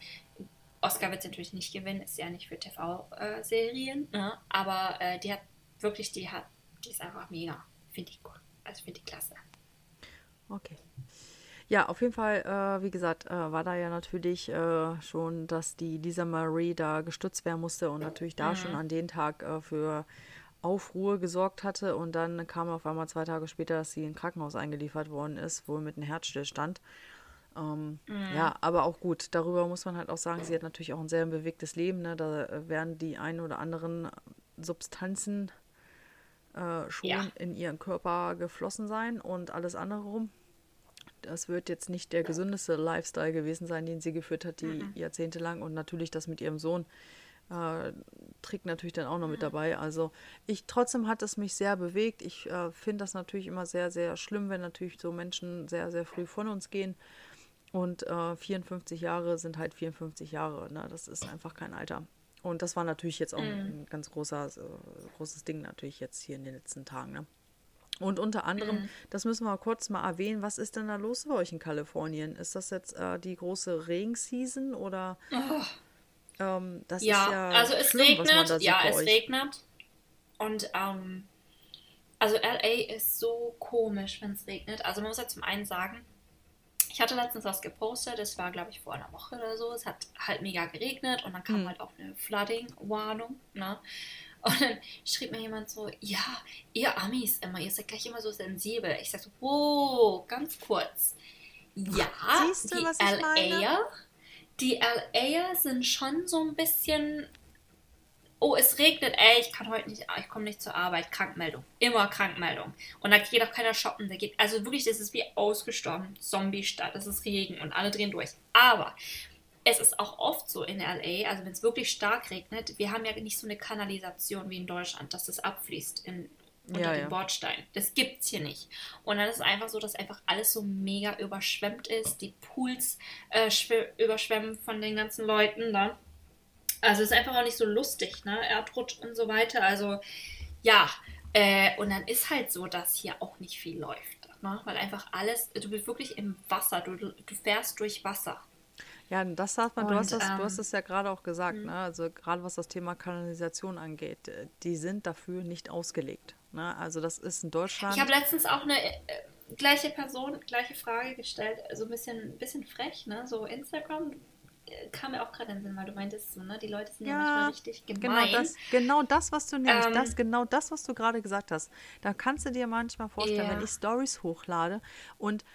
Oscar wird sie natürlich nicht gewinnen, ist ja nicht für TV-Serien, äh, ne? aber äh, die hat wirklich, die hat, die ist einfach mega. Finde ich gut. Also finde ich klasse. Okay. Ja, auf jeden Fall, äh, wie gesagt, äh, war da ja natürlich äh, schon, dass die Lisa Marie da gestützt werden musste und natürlich da mhm. schon an den Tag äh, für Aufruhr gesorgt hatte. Und dann kam auf einmal zwei Tage später, dass sie in ein Krankenhaus eingeliefert worden ist, wohl mit einem Herzstillstand. Ähm, mhm. Ja, aber auch gut. Darüber muss man halt auch sagen, sie hat natürlich auch ein sehr bewegtes Leben. Ne? Da werden die ein oder anderen Substanzen äh, schon ja. in ihren Körper geflossen sein und alles andere rum das wird jetzt nicht der gesündeste Lifestyle gewesen sein, den sie geführt hat, die mhm. Jahrzehnte lang. Und natürlich das mit ihrem Sohn äh, trägt natürlich dann auch noch mit dabei. Also ich trotzdem hat es mich sehr bewegt. Ich äh, finde das natürlich immer sehr, sehr schlimm, wenn natürlich so Menschen sehr, sehr früh von uns gehen. Und äh, 54 Jahre sind halt 54 Jahre. Ne? Das ist einfach kein Alter. Und das war natürlich jetzt auch mhm. ein ganz großer, äh, großes Ding natürlich jetzt hier in den letzten Tagen. Ne? Und unter anderem, mhm. das müssen wir kurz mal erwähnen, was ist denn da los bei euch in Kalifornien? Ist das jetzt äh, die große Regenseason oder? Oh. Ähm, das ja, ist ja also es schlimm, regnet, ja, es euch. regnet. Und ähm, also LA ist so komisch, wenn es regnet. Also man muss ja zum einen sagen, ich hatte letztens was gepostet, das war glaube ich vor einer Woche oder so. Es hat halt mega geregnet und dann kam mhm. halt auch eine Flooding-Warnung. Ne? Und dann schrieb mir jemand so, ja, ihr Amis immer, ihr seid gleich immer so sensibel. Ich sag so, wow, ganz kurz. Ja, Siehst du, die was ich LAer, die LAer sind schon so ein bisschen, oh, es regnet, ey, ich kann heute nicht, ich komme nicht zur Arbeit, Krankmeldung, immer Krankmeldung. Und da geht auch keiner shoppen, da geht, also wirklich, das ist wie ausgestorben, Zombie-Stadt, es ist Regen und alle drehen durch. Aber es ist auch oft so in LA, also wenn es wirklich stark regnet, wir haben ja nicht so eine Kanalisation wie in Deutschland, dass das abfließt in, unter ja, den ja. Bordstein. Das gibt es hier nicht. Und dann ist es einfach so, dass einfach alles so mega überschwemmt ist, die Pools äh, überschwemmen von den ganzen Leuten. Ne? Also es ist einfach auch nicht so lustig, ne? Erdrutsch und so weiter. Also ja, äh, und dann ist halt so, dass hier auch nicht viel läuft. Ne? Weil einfach alles, du bist wirklich im Wasser, du, du fährst durch Wasser. Ja, das sagt man, du, hast das, ähm, du hast es ja gerade auch gesagt, mhm. ne? also gerade was das Thema Kanalisation angeht, äh, die sind dafür nicht ausgelegt. Ne? Also das ist in Deutschland. Ich habe letztens auch eine äh, gleiche Person, gleiche Frage gestellt, so ein bisschen, bisschen frech, ne? so Instagram, äh, kam mir auch gerade in den Sinn, weil du meintest so, ne, die Leute sind ja, ja manchmal richtig gemein. Genau das, genau das was du nämlich, ähm, das, genau das, was du gerade gesagt hast. Da kannst du dir manchmal vorstellen, yeah. wenn ich Stories hochlade und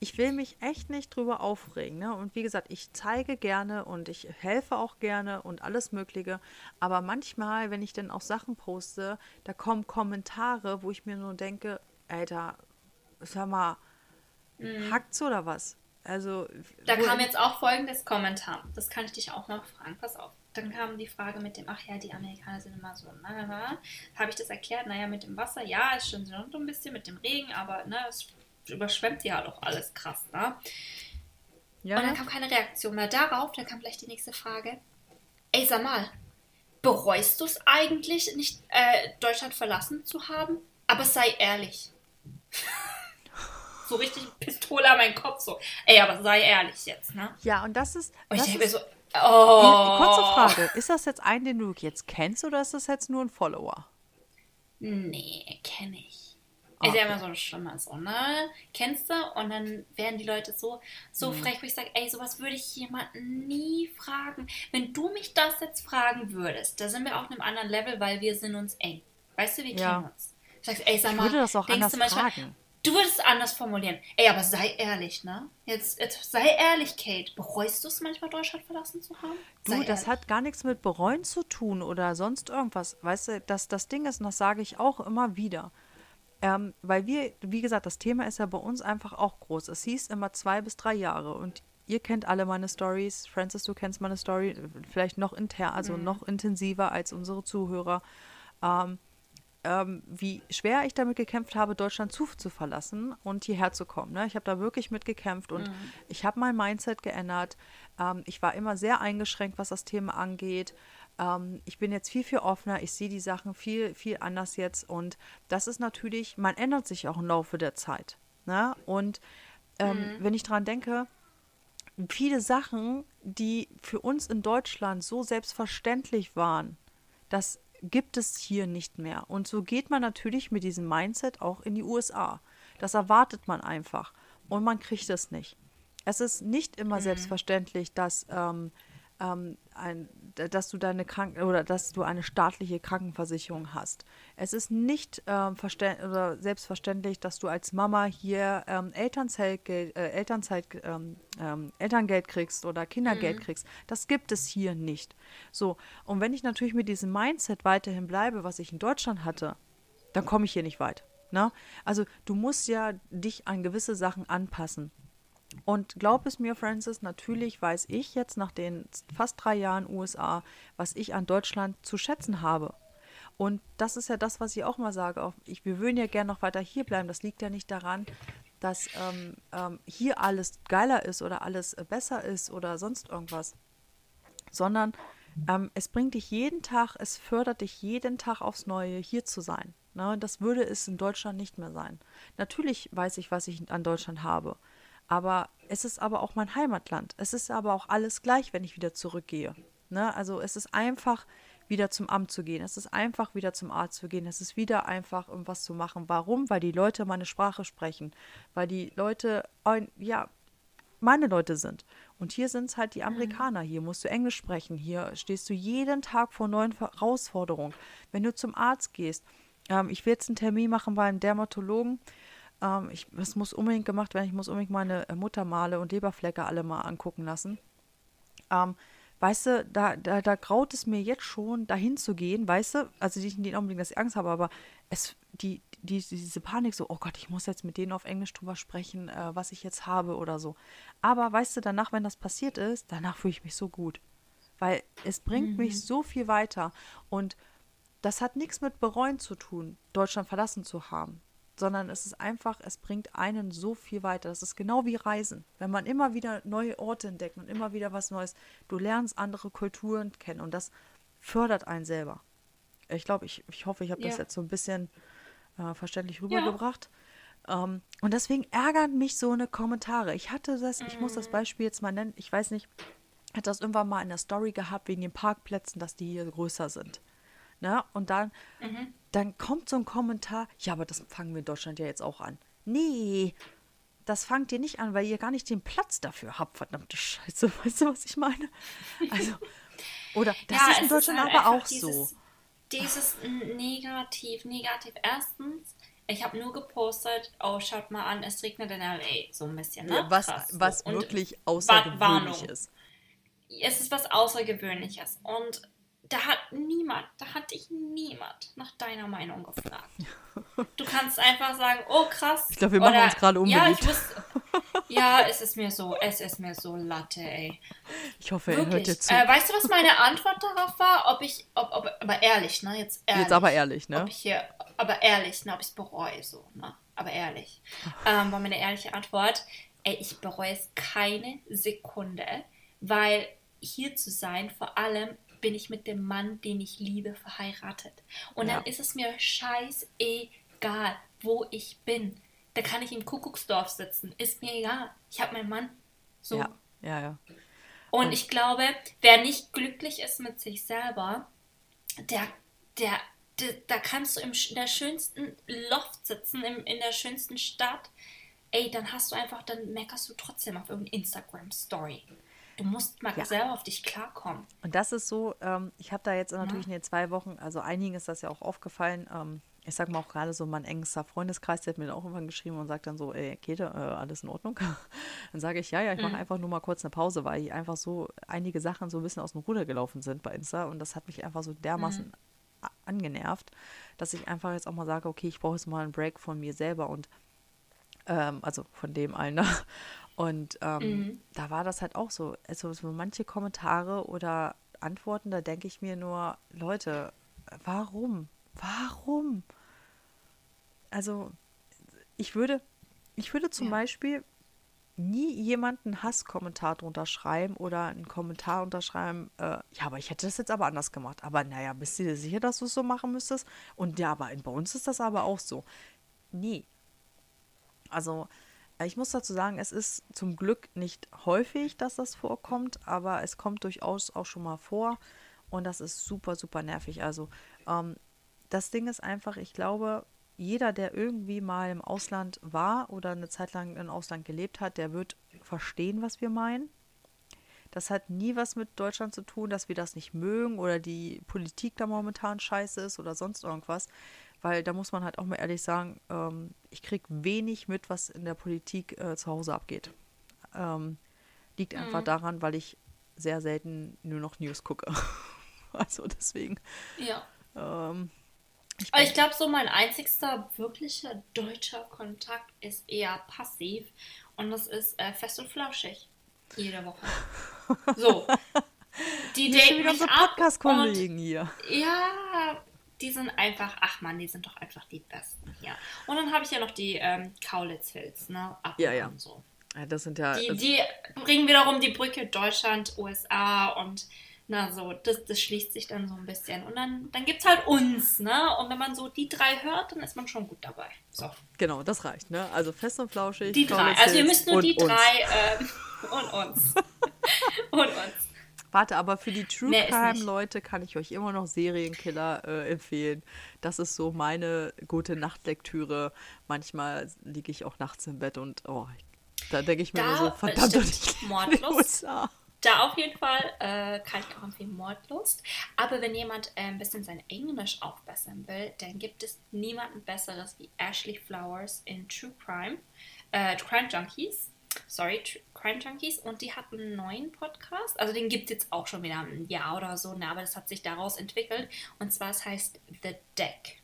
ich will mich echt nicht drüber aufregen. Ne? Und wie gesagt, ich zeige gerne und ich helfe auch gerne und alles Mögliche. Aber manchmal, wenn ich dann auch Sachen poste, da kommen Kommentare, wo ich mir nur denke, Alter, sag mal, mhm. hackt's oder was? Also. Da kam jetzt auch folgendes Kommentar. Das kann ich dich auch noch fragen. Pass auf. Dann kam die Frage mit dem, ach ja, die Amerikaner sind immer so, ne? Habe ich das erklärt? Naja, mit dem Wasser, ja, ist schon so ein bisschen mit dem Regen, aber ne, es überschwemmt ja doch alles krass, ne? Ja. Und dann kam keine Reaktion mehr darauf. Dann kam gleich die nächste Frage. Ey, sag mal, bereust du es eigentlich, nicht äh, Deutschland verlassen zu haben? Aber sei ehrlich. so richtig Pistole an meinen Kopf, so. Ey, aber sei ehrlich jetzt, ne? Ja, und das ist. Und ich denke mir so, oh. Kurze Frage: Ist das jetzt ein, den du jetzt kennst oder ist das jetzt nur ein Follower? Nee, kenne ich. Ist ja immer so schlimmer so, ne? Kennst du? Und dann werden die Leute so, so mhm. frech, wo ich sage, ey, sowas würde ich jemanden nie fragen. Wenn du mich das jetzt fragen würdest, da sind wir auf einem anderen Level, weil wir sind uns eng. Weißt du, wir ja. kennen uns. Du sagst, ey, sag mal, ich würde das auch anders manchmal, fragen. Du würdest es anders formulieren. Ey, aber sei ehrlich, ne? Jetzt, jetzt sei ehrlich, Kate. Bereust du es manchmal, Deutschland verlassen zu haben? Sei du, das ehrlich. hat gar nichts mit bereuen zu tun oder sonst irgendwas. Weißt du, das, das Ding ist, und das sage ich auch immer wieder ähm, weil wir, wie gesagt, das Thema ist ja bei uns einfach auch groß. Es hieß immer zwei bis drei Jahre und ihr kennt alle meine Stories. Francis, du kennst meine Story, vielleicht noch inter, also mhm. noch intensiver als unsere Zuhörer. Ähm, ähm, wie schwer ich damit gekämpft habe, Deutschland zu, zu verlassen und hierher zu kommen. Ne? Ich habe da wirklich mitgekämpft und mhm. ich habe mein Mindset geändert. Ähm, ich war immer sehr eingeschränkt, was das Thema angeht. Ähm, ich bin jetzt viel, viel offener, ich sehe die Sachen viel, viel anders jetzt und das ist natürlich, man ändert sich auch im Laufe der Zeit. Ne? Und ähm, mhm. wenn ich daran denke, viele Sachen, die für uns in Deutschland so selbstverständlich waren, das gibt es hier nicht mehr. Und so geht man natürlich mit diesem Mindset auch in die USA. Das erwartet man einfach und man kriegt es nicht. Es ist nicht immer mhm. selbstverständlich, dass ähm, ähm, ein, dass du deine Kranken oder dass du eine staatliche Krankenversicherung hast. Es ist nicht ähm, oder selbstverständlich, dass du als Mama hier ähm, Elternzeit, äh, Elternzeit, ähm, ähm, Elterngeld kriegst oder Kindergeld mhm. kriegst. Das gibt es hier nicht. So, und wenn ich natürlich mit diesem Mindset weiterhin bleibe, was ich in Deutschland hatte, dann komme ich hier nicht weit. Ne? Also du musst ja dich an gewisse Sachen anpassen. Und glaub es mir, Francis, natürlich weiß ich jetzt nach den fast drei Jahren USA, was ich an Deutschland zu schätzen habe. Und das ist ja das, was ich auch mal sage. Ich, wir würden ja gerne noch weiter hier bleiben. Das liegt ja nicht daran, dass ähm, ähm, hier alles geiler ist oder alles äh, besser ist oder sonst irgendwas, sondern ähm, es bringt dich jeden Tag, es fördert dich jeden Tag aufs Neue, hier zu sein. Ne? Das würde es in Deutschland nicht mehr sein. Natürlich weiß ich, was ich an Deutschland habe. Aber es ist aber auch mein Heimatland. Es ist aber auch alles gleich, wenn ich wieder zurückgehe. Ne? Also es ist einfach, wieder zum Amt zu gehen. Es ist einfach, wieder zum Arzt zu gehen. Es ist wieder einfach, um was zu machen. Warum? Weil die Leute meine Sprache sprechen. Weil die Leute, ja, meine Leute sind. Und hier sind es halt die mhm. Amerikaner. Hier musst du Englisch sprechen. Hier stehst du jeden Tag vor neuen Herausforderungen. Wenn du zum Arzt gehst, ähm, ich will jetzt einen Termin machen bei einem Dermatologen, ähm, ich, das muss unbedingt gemacht werden. Ich muss unbedingt meine äh, Muttermale und Leberflecke alle mal angucken lassen. Ähm, weißt du, da, da, da graut es mir jetzt schon, dahin zu gehen, weißt du, also nicht in den Augenblick, dass ich Angst habe, aber es, die, die, diese Panik so, oh Gott, ich muss jetzt mit denen auf Englisch drüber sprechen, äh, was ich jetzt habe oder so. Aber weißt du, danach, wenn das passiert ist, danach fühle ich mich so gut. Weil es bringt mhm. mich so viel weiter. Und das hat nichts mit Bereuen zu tun, Deutschland verlassen zu haben sondern es ist einfach, es bringt einen so viel weiter. Das ist genau wie Reisen. Wenn man immer wieder neue Orte entdeckt und immer wieder was Neues, du lernst andere Kulturen kennen und das fördert einen selber. Ich glaube, ich, ich hoffe, ich habe ja. das jetzt so ein bisschen äh, verständlich rübergebracht. Ja. Ähm, und deswegen ärgern mich so eine Kommentare. Ich hatte das, ich muss das mhm. Beispiel jetzt mal nennen, ich weiß nicht, hat das irgendwann mal in der Story gehabt wegen den Parkplätzen, dass die hier größer sind. Ne? Und dann, mhm. Dann kommt so ein Kommentar, ja, aber das fangen wir in Deutschland ja jetzt auch an. Nee, das fangt ihr nicht an, weil ihr gar nicht den Platz dafür habt, verdammte Scheiße. Weißt du, was ich meine? Also, oder das Ja, ist in Deutschland halt aber auch dieses, so. Dieses Negativ, Negativ. Erstens, ich habe nur gepostet, oh, schaut mal an, es regnet in L.A. so ein bisschen, ne? Ja, was Krass, so. was Und wirklich außergewöhnlich Warnung. ist. es ist was Außergewöhnliches. Und da hat niemand, da hat dich niemand nach deiner Meinung gefragt. Du kannst einfach sagen, oh krass. Ich glaub, wir machen Oder, uns gerade Ja, unbeliebt. ich wusste, ja, es ist mir so, es ist mir so Latte, ey. Ich hoffe, er hört Wirklich. dir zu. Äh, weißt du, was meine Antwort darauf war? Ob ich, ob, ob, aber ehrlich, ne? Jetzt ehrlich. Jetzt aber ehrlich, ne? Ob ich hier, aber ehrlich, ne? Ob ich es bereue, so, ne? Aber ehrlich. Ähm, war meine ehrliche Antwort, ey, ich bereue es keine Sekunde, weil hier zu sein, vor allem bin ich mit dem Mann, den ich liebe, verheiratet. Und Ja. dann ist es mir scheißegal, wo ich bin. Da kann ich im Kuckucksdorf sitzen, ist mir egal. Ich habe meinen Mann. So. Ja, ja, ja. Und ich glaube, wer nicht glücklich ist mit sich selber, der, der, der da kannst du im, in der schönsten Loft sitzen, im, in der schönsten Stadt. Ey, dann hast du einfach, dann meckerst du trotzdem auf irgendeine Instagram-Story. Du musst mal Ja. selber auf dich klarkommen. Und das ist so, ähm, ich habe da jetzt natürlich in den zwei Wochen, also einigen ist das ja auch aufgefallen, ähm, ich sag mal auch gerade so mein engster Freundeskreis, der hat mir dann auch irgendwann geschrieben und sagt dann so, ey, Käthe, äh, alles in Ordnung? Dann sage ich, ja, ja, ich mache einfach nur mal kurz eine Pause, weil hier einfach so einige Sachen so ein bisschen aus dem Ruder gelaufen sind bei Insta und das hat mich einfach so dermaßen a- angenervt, dass ich einfach jetzt auch mal sage, okay, ich brauche jetzt mal einen Break von mir selber und ähm, also von dem allen. Und ähm, da war das halt auch so. Also so manche Kommentare oder Antworten, da denke ich mir nur, Leute, warum? Warum? Also ich würde, ich würde zum Ja. Beispiel nie jemanden Hasskommentar drunter schreiben oder einen Kommentar unterschreiben, äh, ja, aber ich hätte das jetzt aber anders gemacht. Aber naja, bist du dir sicher, dass du es so machen müsstest? Und ja, aber in- bei uns ist das aber auch so. Nee, also, ich muss dazu sagen, es ist zum Glück nicht häufig, dass das vorkommt, aber es kommt durchaus auch schon mal vor und das ist super, super nervig. Also, ähm, das Ding ist einfach, ich glaube, jeder, der irgendwie mal im Ausland war oder eine Zeit lang im Ausland gelebt hat, der wird verstehen, was wir meinen. Das hat nie was mit Deutschland zu tun, dass wir das nicht mögen oder die Politik da momentan scheiße ist oder sonst irgendwas. Weil da muss man halt auch mal ehrlich sagen, ähm, ich kriege wenig mit, was in der Politik äh, zu Hause abgeht. Ähm, liegt einfach daran, weil ich sehr selten nur noch News gucke. also deswegen. Ja. Ähm, ich Aber ich glaube, so mein einzigster wirklicher deutscher Kontakt ist eher passiv. Und das ist äh, fest und flauschig. Jede Woche. So. Die daten wieder unsere Podcast-Kollegen hier. Ja, die sind einfach, ach man, die sind doch einfach die Besten hier. Und dann habe ich ja noch die ähm, Kaulitz Hills, ne? Ab Ja, und ja. an so. Ja, das sind ja. Die, also- die bringen wiederum die Brücke Deutschland, USA und na so, das, das schließt sich dann so ein bisschen. Und dann, dann gibt es halt uns, ne? Und wenn man so die drei hört, dann ist man schon gut dabei. So. Genau, das reicht, ne? Also fest und flauschig. Die drei. Also ihr müsst nur und die uns. drei ähm, und uns. und uns. Warte, aber für die True Mehr ist Crime nicht. Leute kann ich euch immer noch Serienkiller äh, empfehlen. Das ist so meine gute Nachtlektüre. Manchmal liege ich auch nachts im Bett und oh, da denke ich mir Da, nur so, verdammt, stimmt, ich Mordlust. Da auf jeden Fall äh, kann ich auch empfehlen Mordlust. Aber wenn jemand äh, ein bisschen sein Englisch aufbessern will, dann gibt es niemanden Besseres wie Ashley Flowers in True Crime. Äh, Crime Junkies. Sorry, Crime Junkies. Und die hat einen neuen Podcast. Also den gibt es jetzt auch schon wieder ein Jahr oder so. Ne? Aber das hat sich daraus entwickelt. Und zwar es heißt The Deck.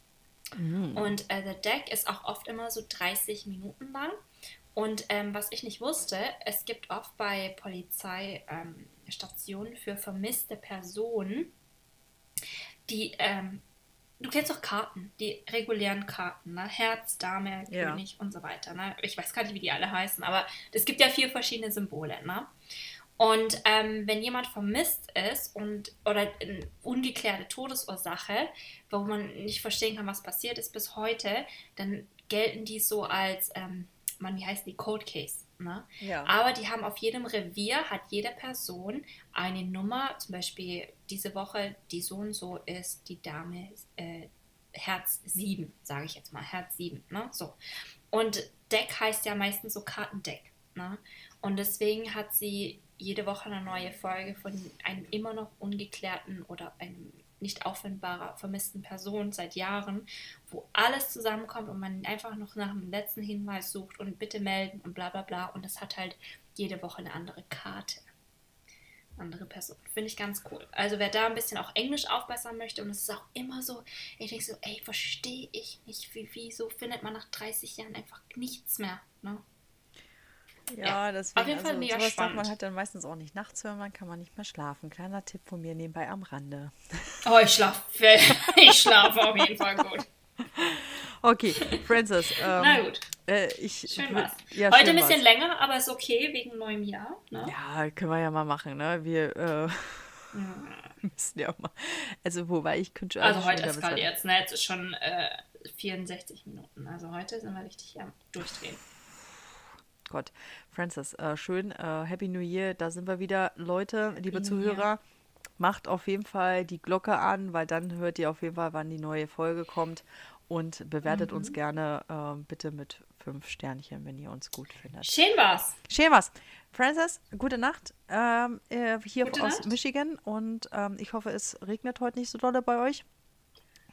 Und äh, The Deck ist auch oft immer so 30 Minuten lang. Und ähm, was ich nicht wusste, es gibt oft bei Polizeistationen ähm, für vermisste Personen, die, ähm, du kennst doch Karten, die regulären Karten, ne? Herz, Dame, Ja. König und so weiter. Ne? Ich weiß gar nicht, wie die alle heißen, aber es gibt ja vier verschiedene Symbole. Ne? Und ähm, wenn jemand vermisst ist und oder eine ungeklärte Todesursache, wo man nicht verstehen kann, was passiert ist bis heute, dann gelten die so als, ähm, man, wie heißt die, Cold Case. Ne? Ja. Aber die haben auf jedem Revier, hat jede Person eine Nummer, zum Beispiel diese Woche, die so und so ist die Dame äh, Herz 7, sage ich jetzt mal, Herz 7. Ne? So. Und Deck heißt ja meistens so Kartendeck. Ne? Und deswegen hat sie jede Woche eine neue Folge von einem immer noch ungeklärten oder einem nicht auffindbarer vermissten Person seit Jahren, wo alles zusammenkommt und man einfach noch nach dem letzten Hinweis sucht und bitte melden und bla bla bla. Und es hat halt jede Woche eine andere Karte. Andere Person. Finde ich ganz cool. Also wer da ein bisschen auch Englisch aufbessern möchte und es ist auch immer so, ich denke so, ey, verstehe ich nicht, wie, wieso findet man nach 30 Jahren einfach nichts mehr, ne? Ja, Ja, deswegen, auf jeden Fall also, mega sowas darf man spannend. halt dann meistens auch nicht nachts hören, man kann man nicht mehr schlafen. Kleiner Tipp von mir nebenbei am Rande. Oh, ich schlafe. Ich schlafe auf jeden Fall gut. Okay, Francis. Ähm, Na gut. Äh, ich, Schön was. Ja, Heute schön ein bisschen war's. länger, aber ist okay wegen neuem Jahr. Ne? Ja, können wir ja mal machen, ne? Wir äh, müssen ja mal. Also, wobei ich könnte Also heute wieder eskaliert es. Ne? Jetzt ist schon äh, 64 Minuten. Also heute sind wir richtig am Durchdrehen. Gott, Francis, äh, schön. Äh, Happy New Year, da sind wir wieder. Leute, liebe New Zuhörer, macht auf jeden Fall die Glocke an, weil dann hört ihr auf jeden Fall, wann die neue Folge kommt. Und bewertet uns Mhm. gerne ähm, bitte mit fünf Sternchen, wenn ihr uns gut findet. Schön war's. Schön was. Francis, gute Nacht ähm, äh, hier Gute aus Nacht. Michigan. Und ähm, ich hoffe, es regnet heute nicht so dolle bei euch.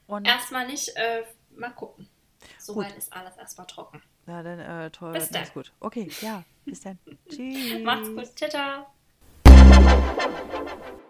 Und Erstmal nicht, äh, mal gucken. Soweit ist alles erstmal trocken. ja, dann äh, toll. Bis alles dann. gut. Okay, ja, bis dann. Tschüss. Macht's gut. Ciao, ciao.